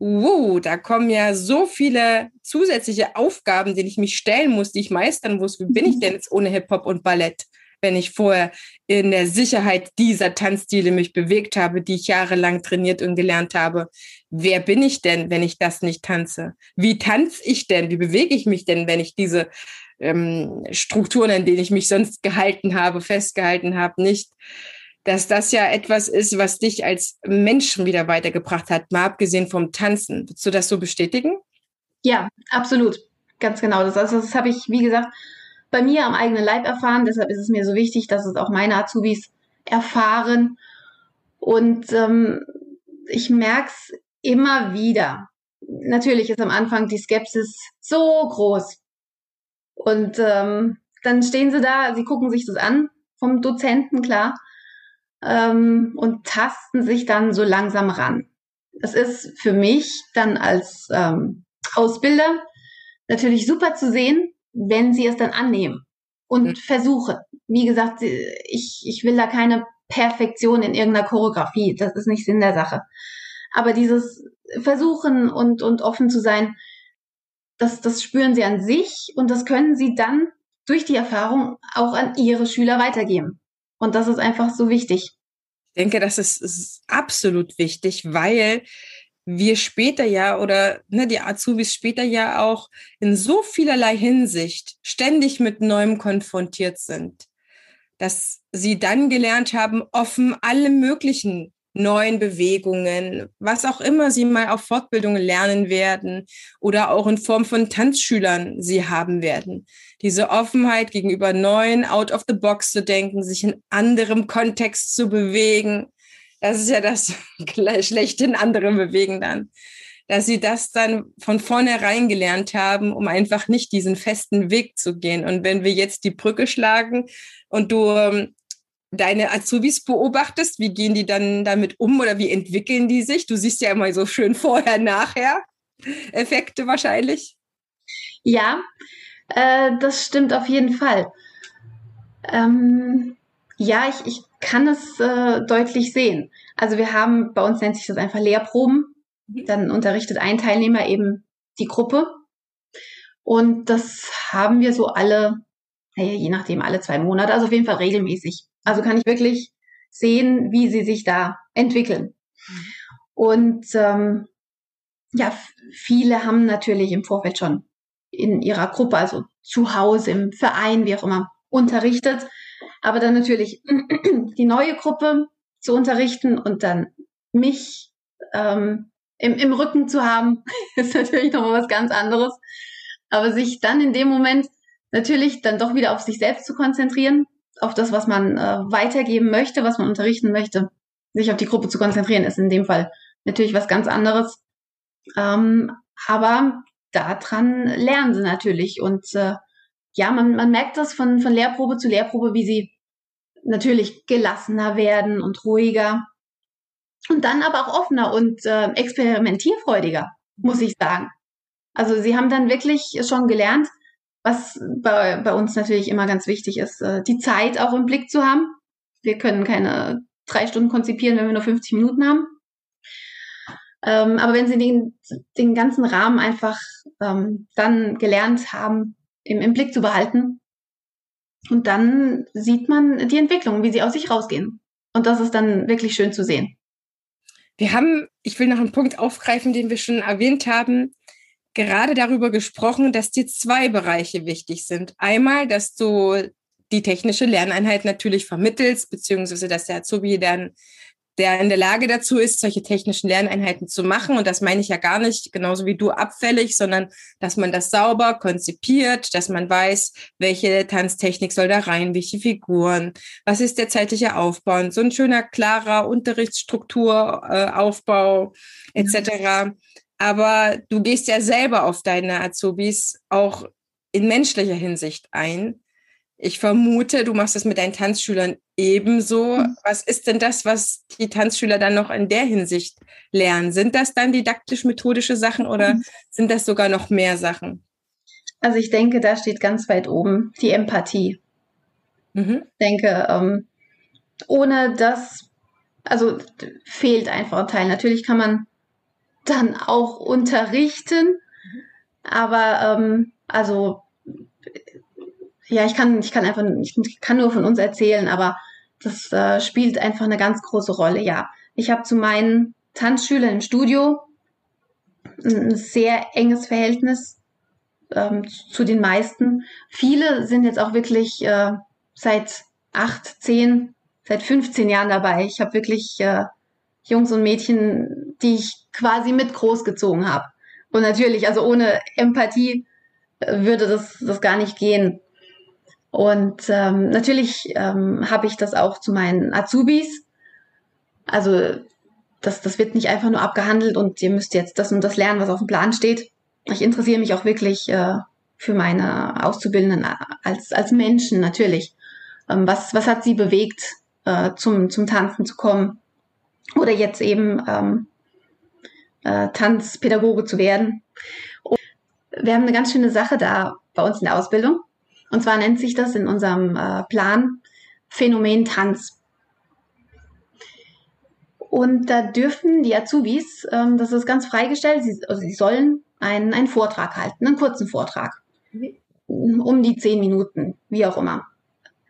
wow, da kommen ja so viele zusätzliche Aufgaben, denen ich mich stellen muss, die ich meistern muss. Wie bin ich denn jetzt ohne Hip-Hop und Ballett, wenn ich vorher in der Sicherheit dieser Tanzstile mich bewegt habe, die ich jahrelang trainiert und gelernt habe? Wer bin ich denn, wenn ich das nicht tanze? Wie tanze ich denn? Wie bewege ich mich denn, wenn ich diese ähm, Strukturen, in denen ich mich sonst gehalten habe, festgehalten habe, nicht dass das ja etwas ist, was dich als Menschen wieder weitergebracht hat, mal abgesehen vom Tanzen. Würdest du das so bestätigen? Ja, absolut. Ganz genau. Das, also das habe ich, wie gesagt, bei mir am eigenen Leib erfahren. Deshalb ist es mir so wichtig, dass es auch meine Azubis erfahren. Und ähm, ich merke es immer wieder. Natürlich ist am Anfang die Skepsis so groß. Und ähm, dann stehen sie da, sie gucken sich das an vom Dozenten, klar ähm, und tasten sich dann so langsam ran. Es ist für mich dann als ähm, Ausbilder natürlich super zu sehen, wenn sie es dann annehmen und mhm. versuchen. Wie gesagt, ich, ich will da keine Perfektion in irgendeiner Choreografie. Das ist nicht Sinn der Sache. Aber dieses Versuchen und, und offen zu sein, das, das spüren sie an sich und das können sie dann durch die Erfahrung auch an ihre Schüler weitergeben. Und das ist einfach so wichtig. Ich denke, das ist, ist absolut wichtig, weil wir später ja oder ne, die Azubis später ja auch in so vielerlei Hinsicht ständig mit Neuem konfrontiert sind, dass sie dann gelernt haben, offen alle möglichen neuen Bewegungen, was auch immer sie mal auf Fortbildungen lernen werden oder auch in Form von Tanzschülern sie haben werden. Diese Offenheit gegenüber neuen, out of the box zu denken, sich in anderem Kontext zu bewegen. Das ist ja das schlechte in anderem bewegen dann. Dass sie das dann von vornherein gelernt haben, um einfach nicht diesen festen Weg zu gehen. Und wenn wir jetzt die Brücke schlagen und du ähm, deine Azubis beobachtest, wie gehen die dann damit um oder wie entwickeln die sich? Du siehst ja immer so schön vorher, nachher Effekte wahrscheinlich. Ja, äh, das stimmt auf jeden Fall. Ähm, ja, ich, ich kann es äh, deutlich sehen. Also wir haben, bei uns nennt sich das einfach Lehrproben. Mhm. Dann unterrichtet ein Teilnehmer eben die Gruppe. Und das haben wir so alle, je nachdem, alle zwei Monate, also auf jeden Fall regelmäßig. Also kann ich wirklich sehen, wie sie sich da entwickeln. Und ähm, ja, viele haben natürlich im Vorfeld schon in ihrer Gruppe, also zu Hause, im Verein, wie auch immer, unterrichtet. Aber dann natürlich die neue Gruppe zu unterrichten und dann mich ähm, im, im Rücken zu haben, ist natürlich nochmal was ganz anderes. Aber sich dann in dem Moment natürlich dann doch wieder auf sich selbst zu konzentrieren auf das, was man äh, weitergeben möchte, was man unterrichten möchte, sich auf die Gruppe zu konzentrieren, ist in dem Fall natürlich was ganz anderes. Ähm, aber daran lernen sie natürlich. Und äh, ja, man, man merkt das von, von Lehrprobe zu Lehrprobe, wie sie natürlich gelassener werden und ruhiger. Und dann aber auch offener und äh, experimentierfreudiger, muss ich sagen. Also sie haben dann wirklich schon gelernt, was bei, bei uns natürlich immer ganz wichtig ist, äh, die Zeit auch im Blick zu haben. Wir können keine drei Stunden konzipieren, wenn wir nur 50 Minuten haben. Ähm, aber wenn Sie den, den ganzen Rahmen einfach ähm, dann gelernt haben, im, im Blick zu behalten, und dann sieht man die Entwicklung, wie sie aus sich rausgehen. Und das ist dann wirklich schön zu sehen. Wir haben, ich will noch einen Punkt aufgreifen, den wir schon erwähnt haben gerade darüber gesprochen, dass dir zwei Bereiche wichtig sind. Einmal, dass du die technische Lerneinheit natürlich vermittelst, beziehungsweise dass der Azubi dann der in der Lage dazu ist, solche technischen Lerneinheiten zu machen. Und das meine ich ja gar nicht genauso wie du abfällig, sondern dass man das sauber konzipiert, dass man weiß, welche Tanztechnik soll da rein, welche Figuren, was ist der zeitliche Aufbau. Und so ein schöner, klarer Unterrichtsstrukturaufbau äh, etc. Aber du gehst ja selber auf deine Azubis auch in menschlicher Hinsicht ein. Ich vermute, du machst es mit deinen Tanzschülern ebenso. Mhm. Was ist denn das, was die Tanzschüler dann noch in der Hinsicht lernen? Sind das dann didaktisch-methodische Sachen oder mhm. sind das sogar noch mehr Sachen? Also ich denke, da steht ganz weit oben die Empathie. Mhm. Ich denke, ähm, ohne das, also fehlt einfach ein Teil. Natürlich kann man dann auch unterrichten, aber ähm, also ja, ich kann, ich kann einfach, ich kann nur von uns erzählen, aber das äh, spielt einfach eine ganz große Rolle. Ja, ich habe zu meinen Tanzschülern im Studio ein sehr enges Verhältnis ähm, zu den meisten. Viele sind jetzt auch wirklich äh, seit acht, zehn, seit 15 Jahren dabei. Ich habe wirklich äh, Jungs und Mädchen, die ich quasi mit großgezogen habe. Und natürlich, also ohne Empathie äh, würde das, das gar nicht gehen. Und ähm, natürlich ähm, habe ich das auch zu meinen Azubis. Also das, das wird nicht einfach nur abgehandelt und ihr müsst jetzt das und das lernen, was auf dem Plan steht. Ich interessiere mich auch wirklich äh, für meine Auszubildenden als, als Menschen natürlich. Ähm, was, was hat sie bewegt, äh, zum, zum Tanzen zu kommen? Oder jetzt eben ähm, äh, Tanzpädagoge zu werden. Und wir haben eine ganz schöne Sache da bei uns in der Ausbildung. Und zwar nennt sich das in unserem äh, Plan Phänomen Tanz. Und da dürfen die Azubis, ähm, das ist ganz freigestellt, sie, also sie sollen einen, einen Vortrag halten, einen kurzen Vortrag. Mhm. Um die zehn Minuten, wie auch immer.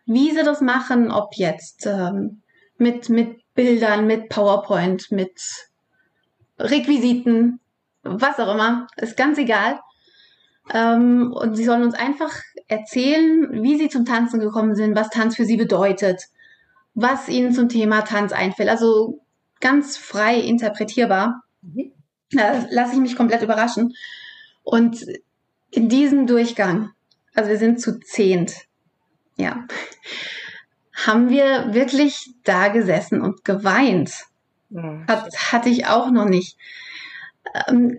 Wie sie das machen, ob jetzt ähm, mit, mit Bildern, mit PowerPoint, mit Requisiten, was auch immer, ist ganz egal. Ähm, und sie sollen uns einfach erzählen, wie sie zum Tanzen gekommen sind, was Tanz für sie bedeutet, was ihnen zum Thema Tanz einfällt. Also ganz frei interpretierbar. Mhm. Da lasse ich mich komplett überraschen. Und in diesem Durchgang, also wir sind zu zehnt, ja, haben wir wirklich da gesessen und geweint. Hat, hatte ich auch noch nicht. Ähm,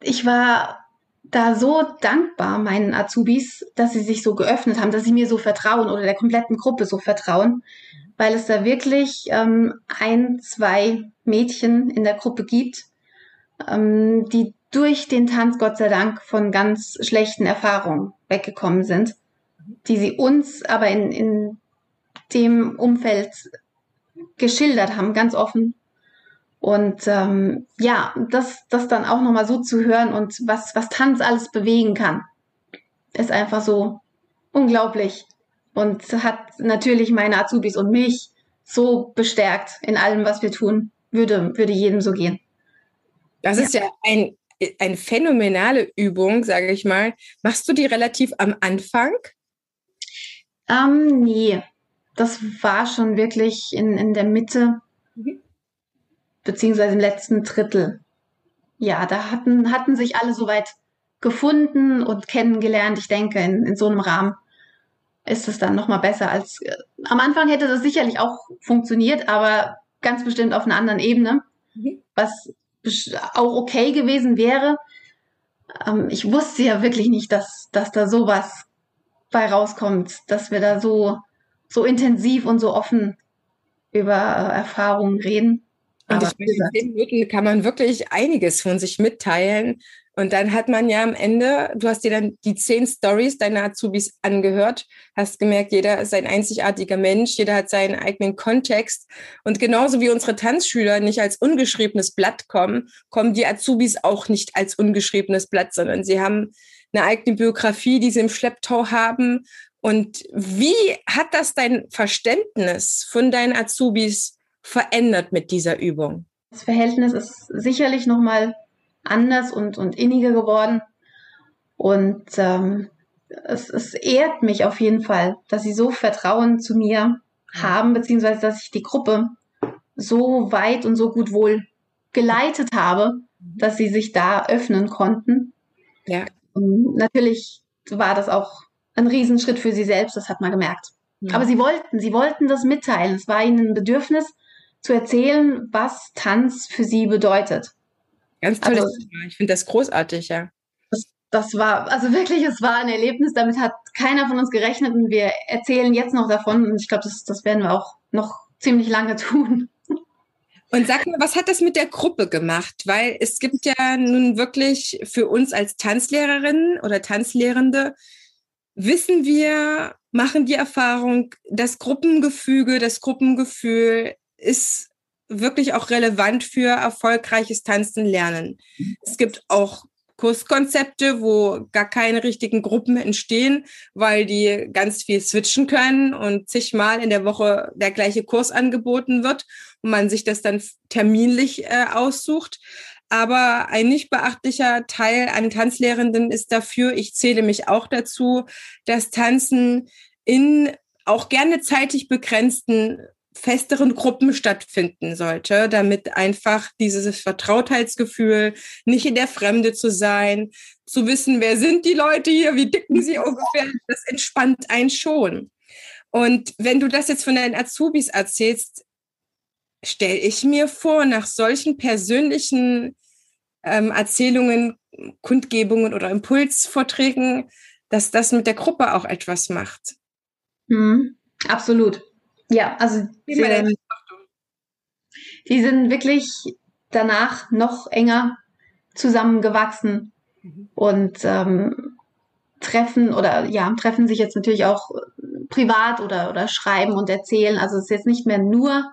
ich war da so dankbar meinen Azubis, dass sie sich so geöffnet haben, dass sie mir so vertrauen oder der kompletten Gruppe so vertrauen, weil es da wirklich ähm, ein, zwei Mädchen in der Gruppe gibt, ähm, die durch den Tanz Gott sei Dank von ganz schlechten Erfahrungen weggekommen sind, die sie uns aber in, in dem Umfeld geschildert haben, ganz offen und ähm, ja, das, das dann auch nochmal so zu hören und was, was Tanz alles bewegen kann, ist einfach so unglaublich. Und hat natürlich meine Azubis und mich so bestärkt in allem, was wir tun. Würde, würde jedem so gehen. Das ja. ist ja ein, eine phänomenale Übung, sage ich mal. Machst du die relativ am Anfang? Ähm, nee, das war schon wirklich in, in der Mitte. Beziehungsweise im letzten Drittel. Ja, da hatten, hatten sich alle soweit gefunden und kennengelernt. Ich denke, in, in so einem Rahmen ist es dann nochmal besser als äh, am Anfang hätte das sicherlich auch funktioniert, aber ganz bestimmt auf einer anderen Ebene, mhm. was auch okay gewesen wäre. Ähm, ich wusste ja wirklich nicht, dass, dass da sowas bei rauskommt, dass wir da so, so intensiv und so offen über äh, Erfahrungen reden. Und Aber ich meine, in zehn Minuten kann man wirklich einiges von sich mitteilen. Und dann hat man ja am Ende, du hast dir dann die zehn Stories deiner Azubis angehört, hast gemerkt, jeder ist ein einzigartiger Mensch, jeder hat seinen eigenen Kontext. Und genauso wie unsere Tanzschüler nicht als ungeschriebenes Blatt kommen, kommen die Azubis auch nicht als ungeschriebenes Blatt, sondern sie haben eine eigene Biografie, die sie im Schlepptau haben. Und wie hat das dein Verständnis von deinen Azubis verändert mit dieser Übung? Das Verhältnis ist sicherlich nochmal anders und, und inniger geworden. Und ähm, es, es ehrt mich auf jeden Fall, dass sie so Vertrauen zu mir haben, beziehungsweise dass ich die Gruppe so weit und so gut wohl geleitet habe, dass sie sich da öffnen konnten. Ja. Und natürlich war das auch ein Riesenschritt für sie selbst, das hat man gemerkt. Ja. Aber sie wollten, sie wollten das mitteilen. Es war ihnen ein Bedürfnis, zu erzählen, was Tanz für sie bedeutet. Ganz toll. Also, ich finde das großartig, ja. Das, das war, also wirklich, es war ein Erlebnis, damit hat keiner von uns gerechnet und wir erzählen jetzt noch davon und ich glaube, das, das werden wir auch noch ziemlich lange tun. Und sag mal, was hat das mit der Gruppe gemacht? Weil es gibt ja nun wirklich für uns als Tanzlehrerinnen oder Tanzlehrende, wissen wir, machen die Erfahrung, das Gruppengefüge, das Gruppengefühl ist wirklich auch relevant für erfolgreiches Tanzen lernen. Es gibt auch Kurskonzepte, wo gar keine richtigen Gruppen entstehen, weil die ganz viel switchen können und zigmal in der Woche der gleiche Kurs angeboten wird und man sich das dann terminlich äh, aussucht. Aber ein nicht beachtlicher Teil an Tanzlehrenden ist dafür, ich zähle mich auch dazu, dass Tanzen in auch gerne zeitlich begrenzten festeren Gruppen stattfinden sollte, damit einfach dieses Vertrautheitsgefühl, nicht in der Fremde zu sein, zu wissen, wer sind die Leute hier, wie dicken sie ungefähr, das entspannt einen schon. Und wenn du das jetzt von deinen Azubis erzählst, stelle ich mir vor, nach solchen persönlichen ähm, Erzählungen, Kundgebungen oder Impulsvorträgen, dass das mit der Gruppe auch etwas macht. Mhm, absolut. Ja, also die, die sind wirklich danach noch enger zusammengewachsen mhm. und ähm, treffen oder ja, treffen sich jetzt natürlich auch privat oder, oder schreiben und erzählen. Also es ist jetzt nicht mehr nur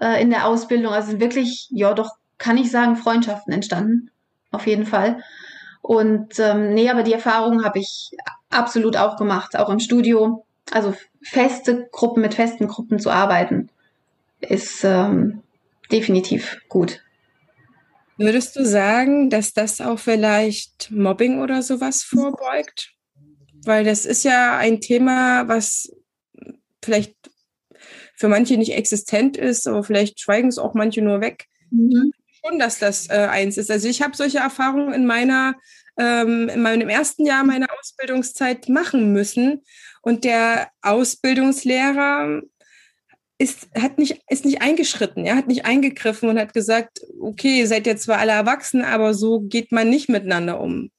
äh, in der Ausbildung, also wirklich, ja doch, kann ich sagen, Freundschaften entstanden. Auf jeden Fall. Und ähm, nee, aber die Erfahrung habe ich absolut auch gemacht, auch im Studio. Also feste Gruppen mit festen Gruppen zu arbeiten, ist ähm, definitiv gut. Würdest du sagen, dass das auch vielleicht Mobbing oder sowas vorbeugt? Weil das ist ja ein Thema, was vielleicht für manche nicht existent ist, aber vielleicht schweigen es auch manche nur weg. Mhm. Schon, dass das äh, eins ist. Also ich habe solche Erfahrungen in meiner, ähm, in meinem ersten Jahr meiner Ausbildungszeit machen müssen, und der Ausbildungslehrer ist, hat nicht, ist nicht eingeschritten, er hat nicht eingegriffen und hat gesagt, okay, ihr seid jetzt zwar alle erwachsen, aber so geht man nicht miteinander um.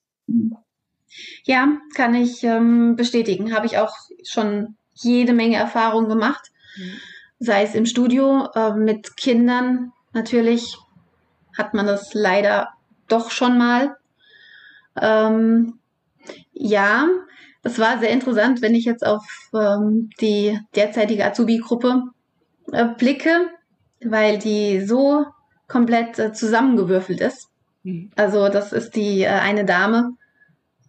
Ja, kann ich ähm, bestätigen. Habe ich auch schon jede Menge Erfahrung gemacht. Mhm. Sei es im Studio, äh, mit Kindern natürlich hat man das leider doch schon mal. Ähm, ja, es war sehr interessant, wenn ich jetzt auf ähm, die derzeitige Azubi-Gruppe äh, blicke, weil die so komplett äh, zusammengewürfelt ist. Mhm. Also das ist die äh, eine Dame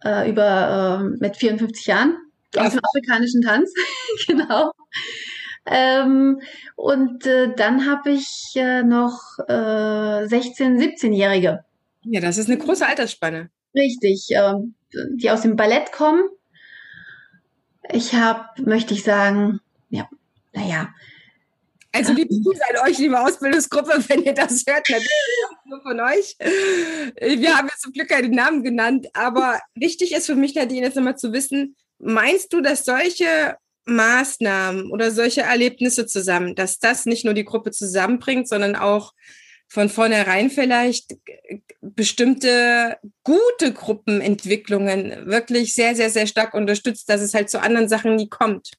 äh, über äh, mit 54 Jahren ja. aus dem afrikanischen Tanz, genau. Ähm, und äh, dann habe ich äh, noch äh, 16, 17-Jährige. Ja, das ist eine große Altersspanne. Richtig, äh, die aus dem Ballett kommen ich habe, möchte ich sagen, ja, naja. Also liebe Grüße an euch, liebe Ausbildungsgruppe, wenn ihr das hört, natürlich nur von euch. Wir haben jetzt zum Glück keine Namen genannt, aber wichtig ist für mich, Nadine, jetzt nochmal zu wissen, meinst du, dass solche Maßnahmen oder solche Erlebnisse zusammen, dass das nicht nur die Gruppe zusammenbringt, sondern auch von vornherein vielleicht bestimmte gute Gruppenentwicklungen wirklich sehr, sehr, sehr stark unterstützt, dass es halt zu anderen Sachen nie kommt.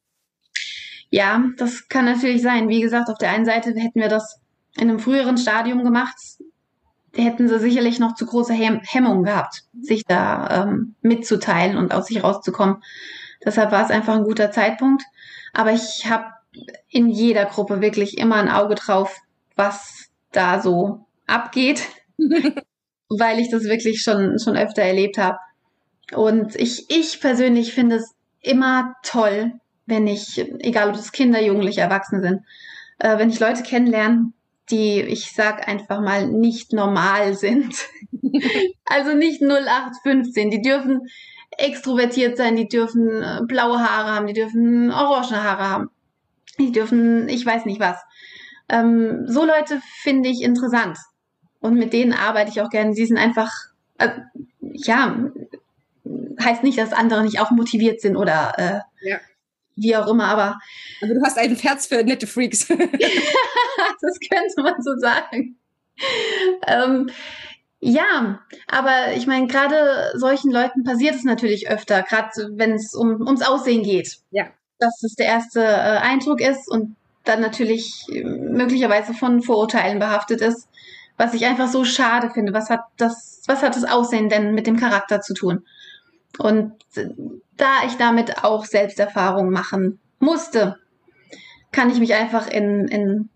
Ja, das kann natürlich sein. Wie gesagt, auf der einen Seite hätten wir das in einem früheren Stadium gemacht, hätten sie sicherlich noch zu große Hem Hemmungen gehabt, sich da ähm, mitzuteilen und aus sich rauszukommen. Deshalb war es einfach ein guter Zeitpunkt. Aber ich habe in jeder Gruppe wirklich immer ein Auge drauf, was da so abgeht, weil ich das wirklich schon, schon öfter erlebt habe. Und ich, ich persönlich finde es immer toll, wenn ich, egal ob es Kinder, Jugendliche, Erwachsene sind, äh, wenn ich Leute kennenlerne, die, ich sag einfach mal, nicht normal sind. also nicht 0815. Die dürfen extrovertiert sein, die dürfen äh, blaue Haare haben, die dürfen orangene Haare haben. Die dürfen, ich weiß nicht was. Ähm, so Leute finde ich interessant. Und mit denen arbeite ich auch gerne. Sie sind einfach, äh, ja, heißt nicht, dass andere nicht auch motiviert sind oder äh, ja. wie auch immer, aber. Also du hast ein Herz für nette Freaks. das könnte man so sagen. Ähm, Ja, aber ich meine, gerade solchen Leuten passiert es natürlich öfter, gerade wenn es um, ums Aussehen geht. Ja. Dass es der erste äh, Eindruck ist und dann natürlich äh, möglicherweise von Vorurteilen behaftet ist, was ich einfach so schade finde. Was hat das, was hat das Aussehen denn mit dem Charakter zu tun? Und äh, da ich damit auch Selbsterfahrung machen musste, kann ich mich einfach in, in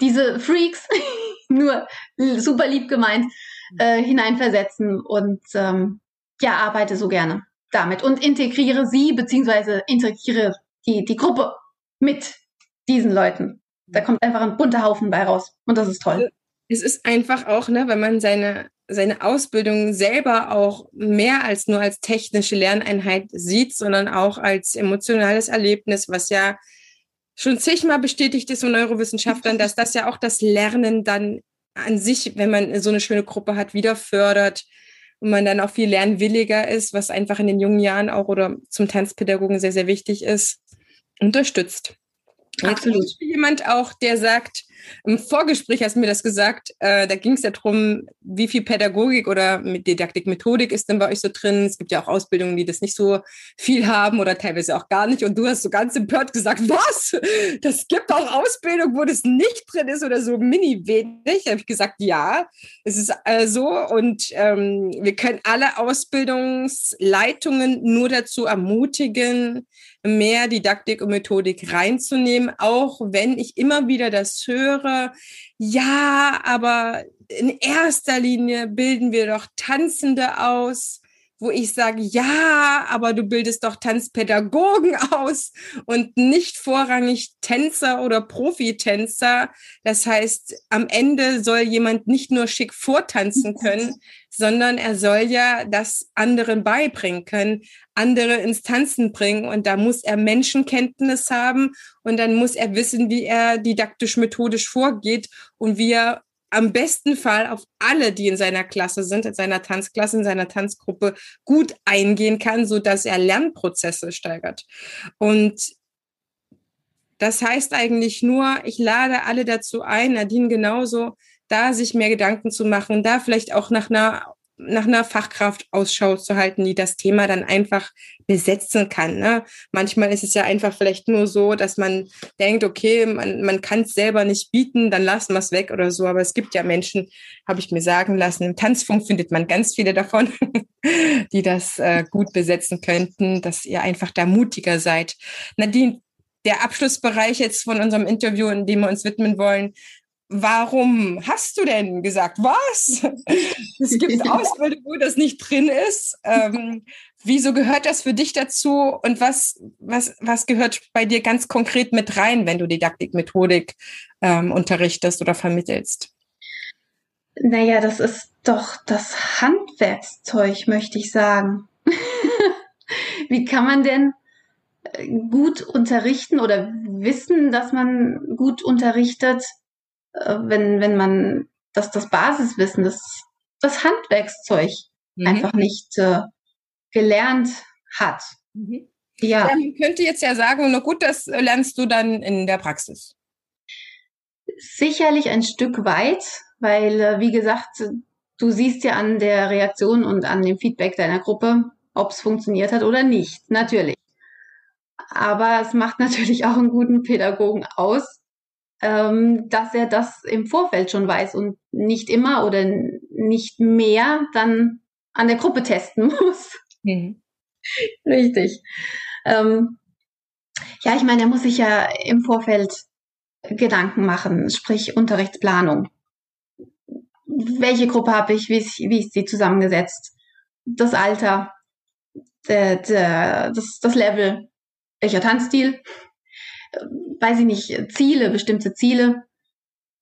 diese Freaks, nur super lieb gemeint, äh, hineinversetzen und ähm, ja, arbeite so gerne damit und integriere sie beziehungsweise integriere die, die Gruppe mit diesen Leuten. Da kommt einfach ein bunter Haufen bei raus und das ist toll. Es ist einfach auch, ne, wenn man seine, seine Ausbildung selber auch mehr als nur als technische Lerneinheit sieht, sondern auch als emotionales Erlebnis, was ja schon zigmal bestätigt ist von Neurowissenschaftlern, dass das ja auch das Lernen dann an sich, wenn man so eine schöne Gruppe hat, wieder fördert und man dann auch viel lernwilliger ist, was einfach in den jungen Jahren auch oder zum Tanzpädagogen sehr, sehr wichtig ist, unterstützt. Absolut. Jemand auch, der sagt, im Vorgespräch hast du mir das gesagt, äh, da ging es ja darum, wie viel Pädagogik oder Didaktik, Methodik ist denn bei euch so drin? Es gibt ja auch Ausbildungen, die das nicht so viel haben oder teilweise auch gar nicht. Und du hast so ganz empört gesagt, was? Das gibt auch Ausbildung, wo das nicht drin ist oder so mini wenig. Da habe ich gesagt, ja, es ist äh, so. Und ähm, wir können alle Ausbildungsleitungen nur dazu ermutigen, mehr Didaktik und Methodik reinzunehmen, auch wenn ich immer wieder das höre, ja, aber in erster Linie bilden wir doch Tanzende aus, wo ich sage, ja, aber du bildest doch Tanzpädagogen aus und nicht vorrangig Tänzer oder Profitänzer. Das heißt, am Ende soll jemand nicht nur schick vortanzen können, sondern er soll ja das anderen beibringen können, andere Instanzen bringen und da muss er Menschenkenntnis haben und dann muss er wissen, wie er didaktisch methodisch vorgeht und wie er am besten Fall auf alle, die in seiner Klasse sind, in seiner Tanzklasse, in seiner Tanzgruppe gut eingehen kann, so dass er Lernprozesse steigert. Und das heißt eigentlich nur, ich lade alle dazu ein, Nadine genauso, da sich mehr Gedanken zu machen, da vielleicht auch nach einer nach einer Fachkraft Ausschau zu halten, die das Thema dann einfach besetzen kann. Ne? Manchmal ist es ja einfach vielleicht nur so, dass man denkt, okay, man, man kann es selber nicht bieten, dann lassen wir es weg oder so. Aber es gibt ja Menschen, habe ich mir sagen lassen, im Tanzfunk findet man ganz viele davon, die das äh, gut besetzen könnten, dass ihr einfach da mutiger seid. Nadine, der Abschlussbereich jetzt von unserem Interview, in dem wir uns widmen wollen, warum hast du denn gesagt, was? Es gibt Ausbildung, wo das nicht drin ist. Ähm, wieso gehört das für dich dazu und was, was, was gehört bei dir ganz konkret mit rein, wenn du Didaktik, Methodik ähm, unterrichtest oder vermittelst? Naja, das ist doch das Handwerkszeug, möchte ich sagen. Wie kann man denn äh, gut unterrichten oder wissen, dass man gut unterrichtet, wenn, wenn man das, das Basiswissen, das, das Handwerkszeug mhm. einfach nicht äh, gelernt hat. Mhm. Ja. Man könnte jetzt ja sagen, na gut, das lernst du dann in der Praxis. Sicherlich ein Stück weit, weil, äh, wie gesagt, du siehst ja an der Reaktion und an dem Feedback deiner Gruppe, ob es funktioniert hat oder nicht. Natürlich. Aber es macht natürlich auch einen guten Pädagogen aus, ähm, dass er das im Vorfeld schon weiß und nicht immer oder nicht mehr dann an der Gruppe testen muss. Mhm. Richtig. Ähm, ja, ich meine, er muss sich ja im Vorfeld Gedanken machen, sprich Unterrichtsplanung. Welche Gruppe habe ich? Wie ist, wie ist sie zusammengesetzt? Das Alter, der, der, das, das Level, welcher Tanzstil? Weiß ich nicht, Ziele, bestimmte Ziele,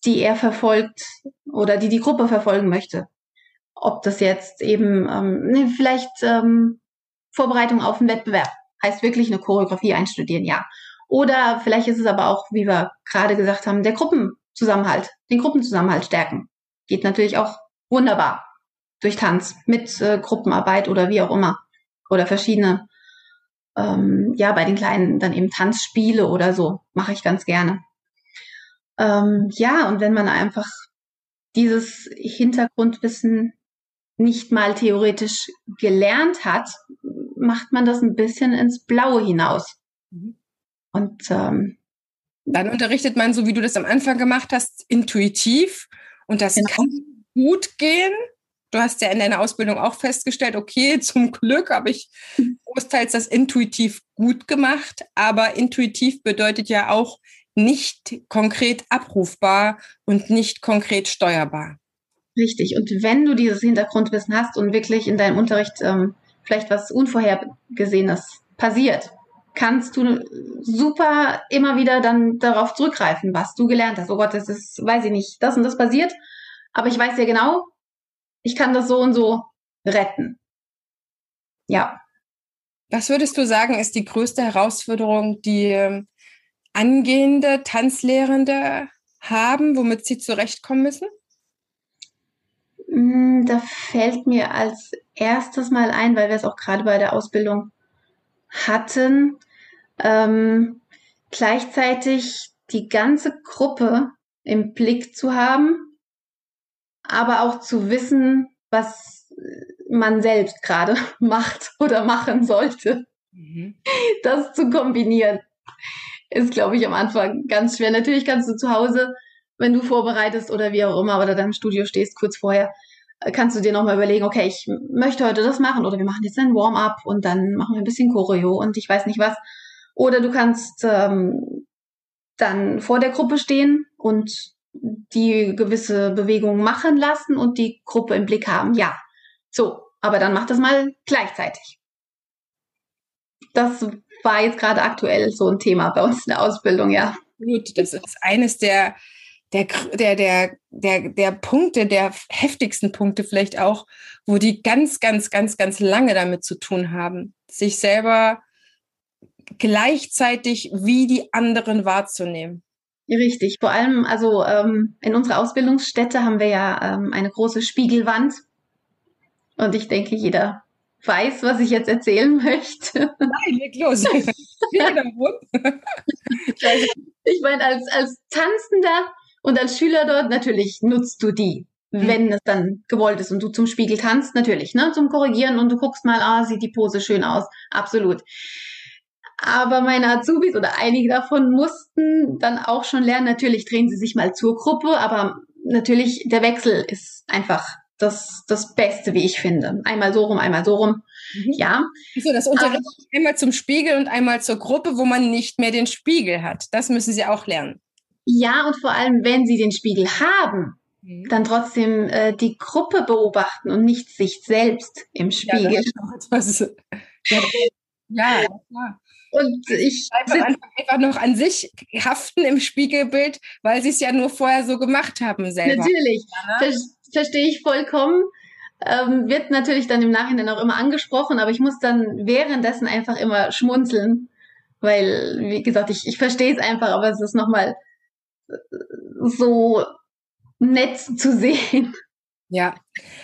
die er verfolgt oder die die Gruppe verfolgen möchte. Ob das jetzt eben, ähm, nee, vielleicht ähm, Vorbereitung auf einen Wettbewerb, heißt wirklich eine Choreografie einstudieren, ja. Oder vielleicht ist es aber auch, wie wir gerade gesagt haben, der Gruppenzusammenhalt, den Gruppenzusammenhalt stärken. Geht natürlich auch wunderbar durch Tanz mit äh, Gruppenarbeit oder wie auch immer. Oder verschiedene ähm, ja, bei den Kleinen dann eben Tanzspiele oder so, mache ich ganz gerne. Ähm, ja, und wenn man einfach dieses Hintergrundwissen nicht mal theoretisch gelernt hat, macht man das ein bisschen ins Blaue hinaus. Mhm. Und ähm, dann unterrichtet man, so wie du das am Anfang gemacht hast, intuitiv. Und das genau. kann gut gehen. Du hast ja in deiner Ausbildung auch festgestellt, okay, zum Glück habe ich großteils das intuitiv gut gemacht. Aber intuitiv bedeutet ja auch nicht konkret abrufbar und nicht konkret steuerbar. Richtig. Und wenn du dieses Hintergrundwissen hast und wirklich in deinem Unterricht ähm, vielleicht was Unvorhergesehenes passiert, kannst du super immer wieder dann darauf zurückgreifen, was du gelernt hast. Oh Gott, das ist, weiß ich nicht, das und das passiert. Aber ich weiß ja genau, ich kann das so und so retten. Ja. Was würdest du sagen, ist die größte Herausforderung, die ähm, angehende Tanzlehrende haben, womit sie zurechtkommen müssen? Mm, da fällt mir als erstes mal ein, weil wir es auch gerade bei der Ausbildung hatten, ähm, gleichzeitig die ganze Gruppe im Blick zu haben, aber auch zu wissen, was man selbst gerade macht oder machen sollte. Mhm. Das zu kombinieren ist, glaube ich, am Anfang ganz schwer. Natürlich kannst du zu Hause, wenn du vorbereitest oder wie auch immer oder dann im Studio stehst, kurz vorher, äh, kannst du dir nochmal überlegen, okay, ich möchte heute das machen oder wir machen jetzt ein Warm-up und dann machen wir ein bisschen Choreo und ich weiß nicht was. Oder du kannst ähm, dann vor der Gruppe stehen und die gewisse Bewegungen machen lassen und die Gruppe im Blick haben. Ja, so, aber dann mach das mal gleichzeitig. Das war jetzt gerade aktuell so ein Thema bei uns in der Ausbildung, ja. Gut, das ist eines der, der, der, der, der, der Punkte, der heftigsten Punkte vielleicht auch, wo die ganz, ganz, ganz, ganz lange damit zu tun haben, sich selber gleichzeitig wie die anderen wahrzunehmen. Richtig, vor allem, also ähm, in unserer Ausbildungsstätte haben wir ja ähm, eine große Spiegelwand. Und ich denke, jeder weiß, was ich jetzt erzählen möchte. Nein, leg los. ich meine, als, als Tanzender und als Schüler dort, natürlich nutzt du die, mhm. wenn es dann gewollt ist und du zum Spiegel tanzt, natürlich, ne, zum Korrigieren und du guckst mal, ah, sieht die Pose schön aus. Absolut. Aber meine Azubis oder einige davon mussten dann auch schon lernen, natürlich drehen sie sich mal zur Gruppe, aber natürlich der Wechsel ist einfach das, das Beste, wie ich finde. Einmal so rum, einmal so rum. Mhm. Ja. So, das Unterricht einmal zum Spiegel und einmal zur Gruppe, wo man nicht mehr den Spiegel hat. Das müssen Sie auch lernen. Ja, und vor allem, wenn Sie den Spiegel haben, mhm. dann trotzdem äh, die Gruppe beobachten und nicht sich selbst im Spiegel. Ja, das ist ja, ja, klar. Und ich einfach, einfach, noch an sich haften im Spiegelbild, weil sie es ja nur vorher so gemacht haben selber. Natürlich, ja, ne? Ver verstehe ich vollkommen. Ähm, wird natürlich dann im Nachhinein auch immer angesprochen, aber ich muss dann währenddessen einfach immer schmunzeln, weil, wie gesagt, ich, ich verstehe es einfach, aber es ist nochmal so nett zu sehen. Ja,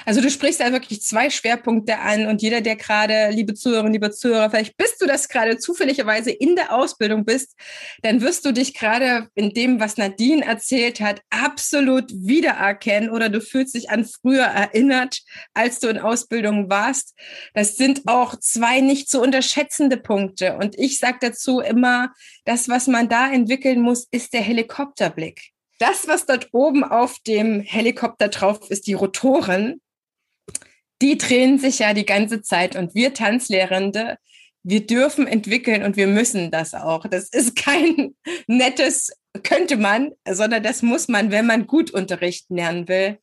also du sprichst da wirklich zwei Schwerpunkte an und jeder, der gerade, liebe Zuhörerinnen, liebe Zuhörer, vielleicht bist du das gerade zufälligerweise in der Ausbildung bist, dann wirst du dich gerade in dem, was Nadine erzählt hat, absolut wiedererkennen oder du fühlst dich an früher erinnert, als du in Ausbildung warst. Das sind auch zwei nicht zu unterschätzende Punkte. Und ich sage dazu immer, das, was man da entwickeln muss, ist der Helikopterblick das, was dort oben auf dem Helikopter drauf ist, die Rotoren, die drehen sich ja die ganze Zeit und wir Tanzlehrende, wir dürfen entwickeln und wir müssen das auch. Das ist kein nettes könnte man, sondern das muss man, wenn man gut unterrichten lernen will,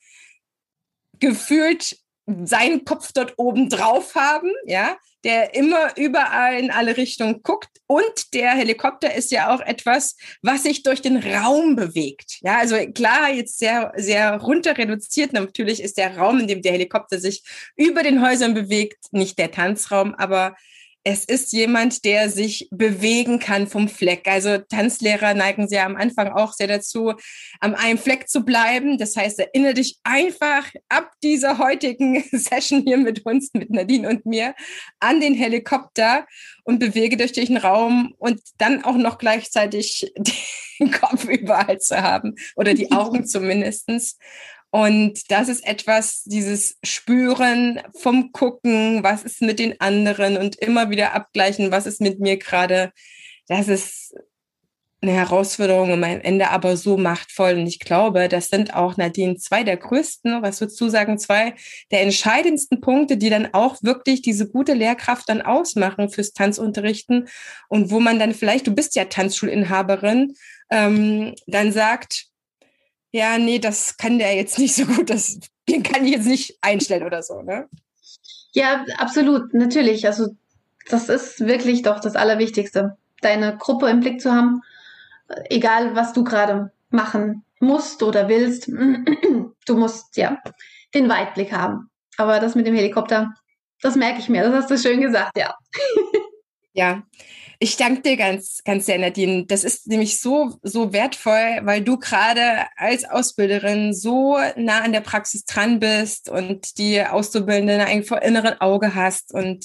gefühlt seinen Kopf dort oben drauf haben, ja, der immer überall in alle Richtungen guckt. Und der Helikopter ist ja auch etwas, was sich durch den Raum bewegt. Ja, also klar, jetzt sehr, sehr runter reduziert. Natürlich ist der Raum, in dem der Helikopter sich über den Häusern bewegt, nicht der Tanzraum, aber es ist jemand, der sich bewegen kann vom Fleck. Also Tanzlehrer neigen sehr am Anfang auch sehr dazu, am einem Fleck zu bleiben. Das heißt, erinnere dich einfach ab dieser heutigen Session hier mit uns, mit Nadine und mir, an den Helikopter und bewege dich durch den Raum und dann auch noch gleichzeitig den Kopf überall zu haben oder die Augen zumindestens Und das ist etwas, dieses Spüren vom Gucken, was ist mit den anderen und immer wieder abgleichen, was ist mit mir gerade. Das ist eine Herausforderung und am Ende aber so machtvoll. Und ich glaube, das sind auch, Nadine, zwei der größten, was würdest du sagen, zwei der entscheidendsten Punkte, die dann auch wirklich diese gute Lehrkraft dann ausmachen fürs Tanzunterrichten und wo man dann vielleicht, du bist ja Tanzschulinhaberin, ähm, dann sagt, ja, nee, das kann der jetzt nicht so gut, das, den kann ich jetzt nicht einstellen oder so, ne? Ja, absolut, natürlich. Also das ist wirklich doch das Allerwichtigste, deine Gruppe im Blick zu haben, egal was du gerade machen musst oder willst. Du musst ja den Weitblick haben. Aber das mit dem Helikopter, das merke ich mir. Das hast du schön gesagt, ja. Ja, ich danke dir ganz, ganz sehr, Nadine. Das ist nämlich so, so wertvoll, weil du gerade als Ausbilderin so nah an der Praxis dran bist und die Auszubildenden eigentlich vor inneren Auge hast und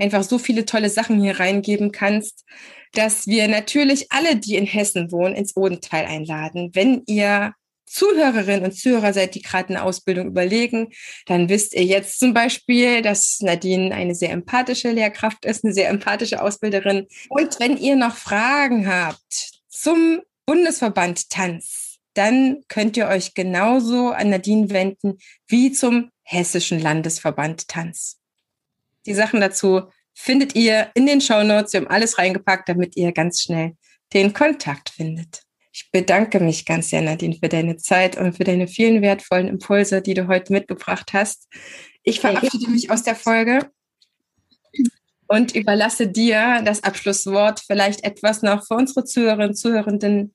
einfach so viele tolle Sachen hier reingeben kannst, dass wir natürlich alle, die in Hessen wohnen, ins Odenteil einladen. Wenn ihr Zuhörerinnen und Zuhörer seid, die gerade eine Ausbildung überlegen, dann wisst ihr jetzt zum Beispiel, dass Nadine eine sehr empathische Lehrkraft ist, eine sehr empathische Ausbilderin. Und wenn ihr noch Fragen habt zum Bundesverband Tanz, dann könnt ihr euch genauso an Nadine wenden wie zum Hessischen Landesverband Tanz. Die Sachen dazu findet ihr in den Show Notes. Wir haben alles reingepackt, damit ihr ganz schnell den Kontakt findet. Ich bedanke mich ganz sehr, Nadine, für deine Zeit und für deine vielen wertvollen Impulse, die du heute mitgebracht hast. Ich verabschiede mich aus der Folge und überlasse dir das Abschlusswort, vielleicht etwas noch für unsere Zuhörerinnen und Zuhörenden,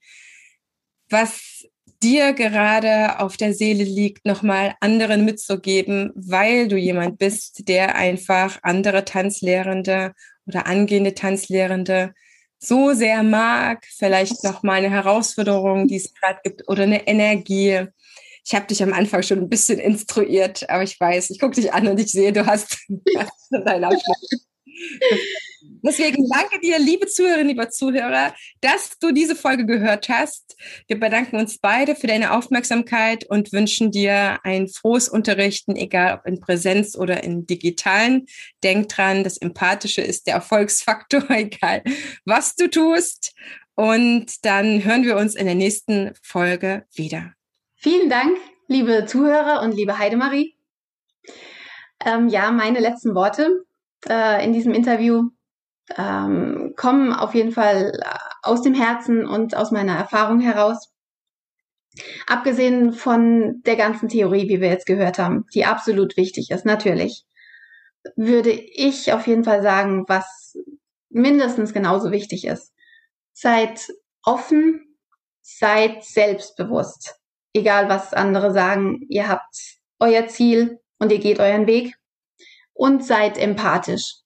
was dir gerade auf der Seele liegt, nochmal anderen mitzugeben, weil du jemand bist, der einfach andere Tanzlehrende oder angehende Tanzlehrende so sehr mag, vielleicht noch mal eine Herausforderung, die es gerade gibt oder eine Energie. Ich habe dich am Anfang schon ein bisschen instruiert, aber ich weiß, ich gucke dich an und ich sehe, du hast, hast deinen Abschluss. Deswegen danke dir, liebe Zuhörerinnen, lieber Zuhörer, dass du diese Folge gehört hast. Wir bedanken uns beide für deine Aufmerksamkeit und wünschen dir ein frohes Unterrichten, egal ob in Präsenz oder in digitalen. Denk dran, das Empathische ist der Erfolgsfaktor, egal was du tust. Und dann hören wir uns in der nächsten Folge wieder. Vielen Dank, liebe Zuhörer und liebe Heidemarie. Ähm, ja, meine letzten Worte äh, in diesem Interview ähm, kommen auf jeden Fall äh, aus dem Herzen und aus meiner Erfahrung heraus. Abgesehen von der ganzen Theorie, wie wir jetzt gehört haben, die absolut wichtig ist, natürlich, würde ich auf jeden Fall sagen, was mindestens genauso wichtig ist. Seid offen, seid selbstbewusst. Egal was andere sagen, ihr habt euer Ziel und ihr geht euren Weg und seid empathisch.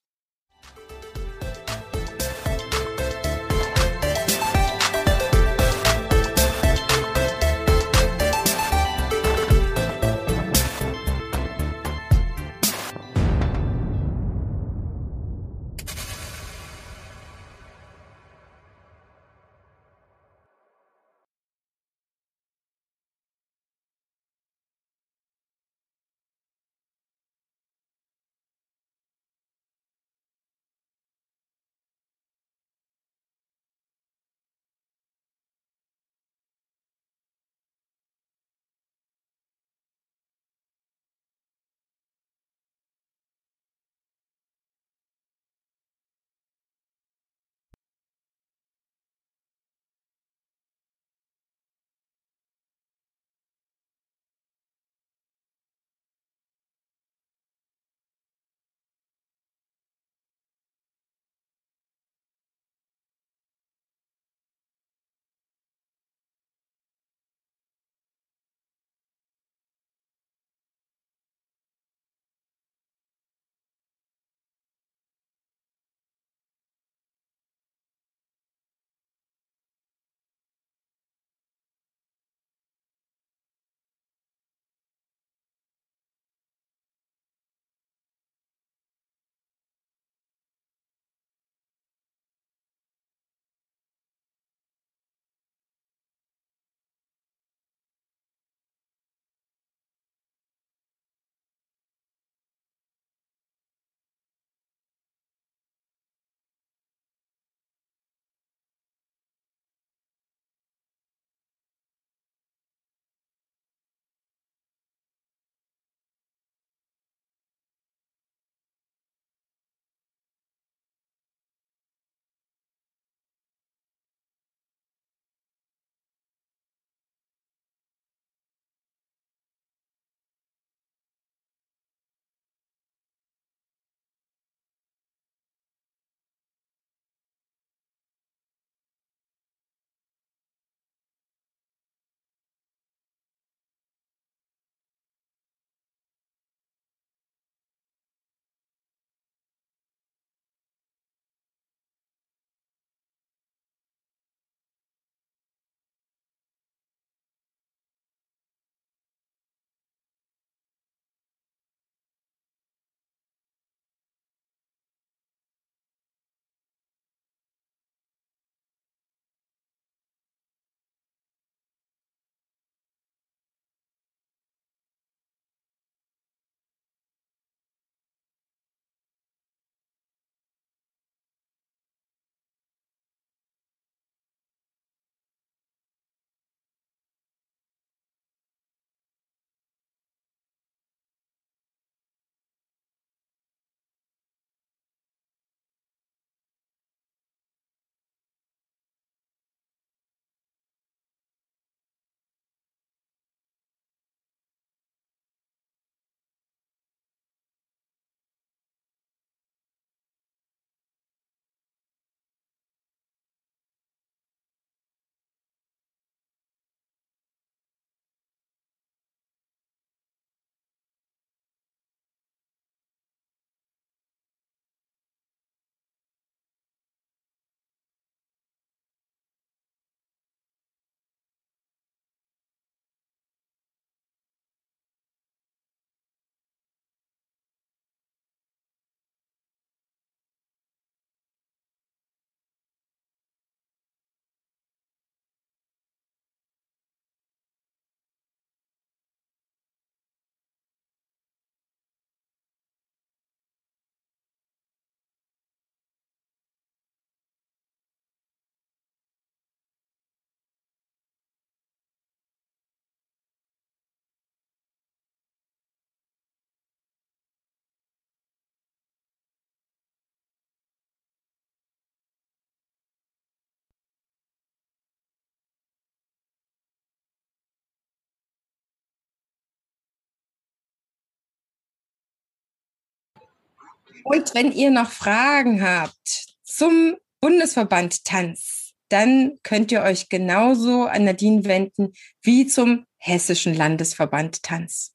Und wenn ihr noch Fragen habt zum Bundesverband Tanz, dann könnt ihr euch genauso an Nadine wenden wie zum Hessischen Landesverband Tanz.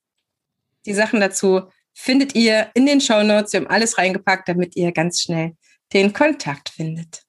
Die Sachen dazu findet ihr in den Show Notes. Wir haben alles reingepackt, damit ihr ganz schnell den Kontakt findet.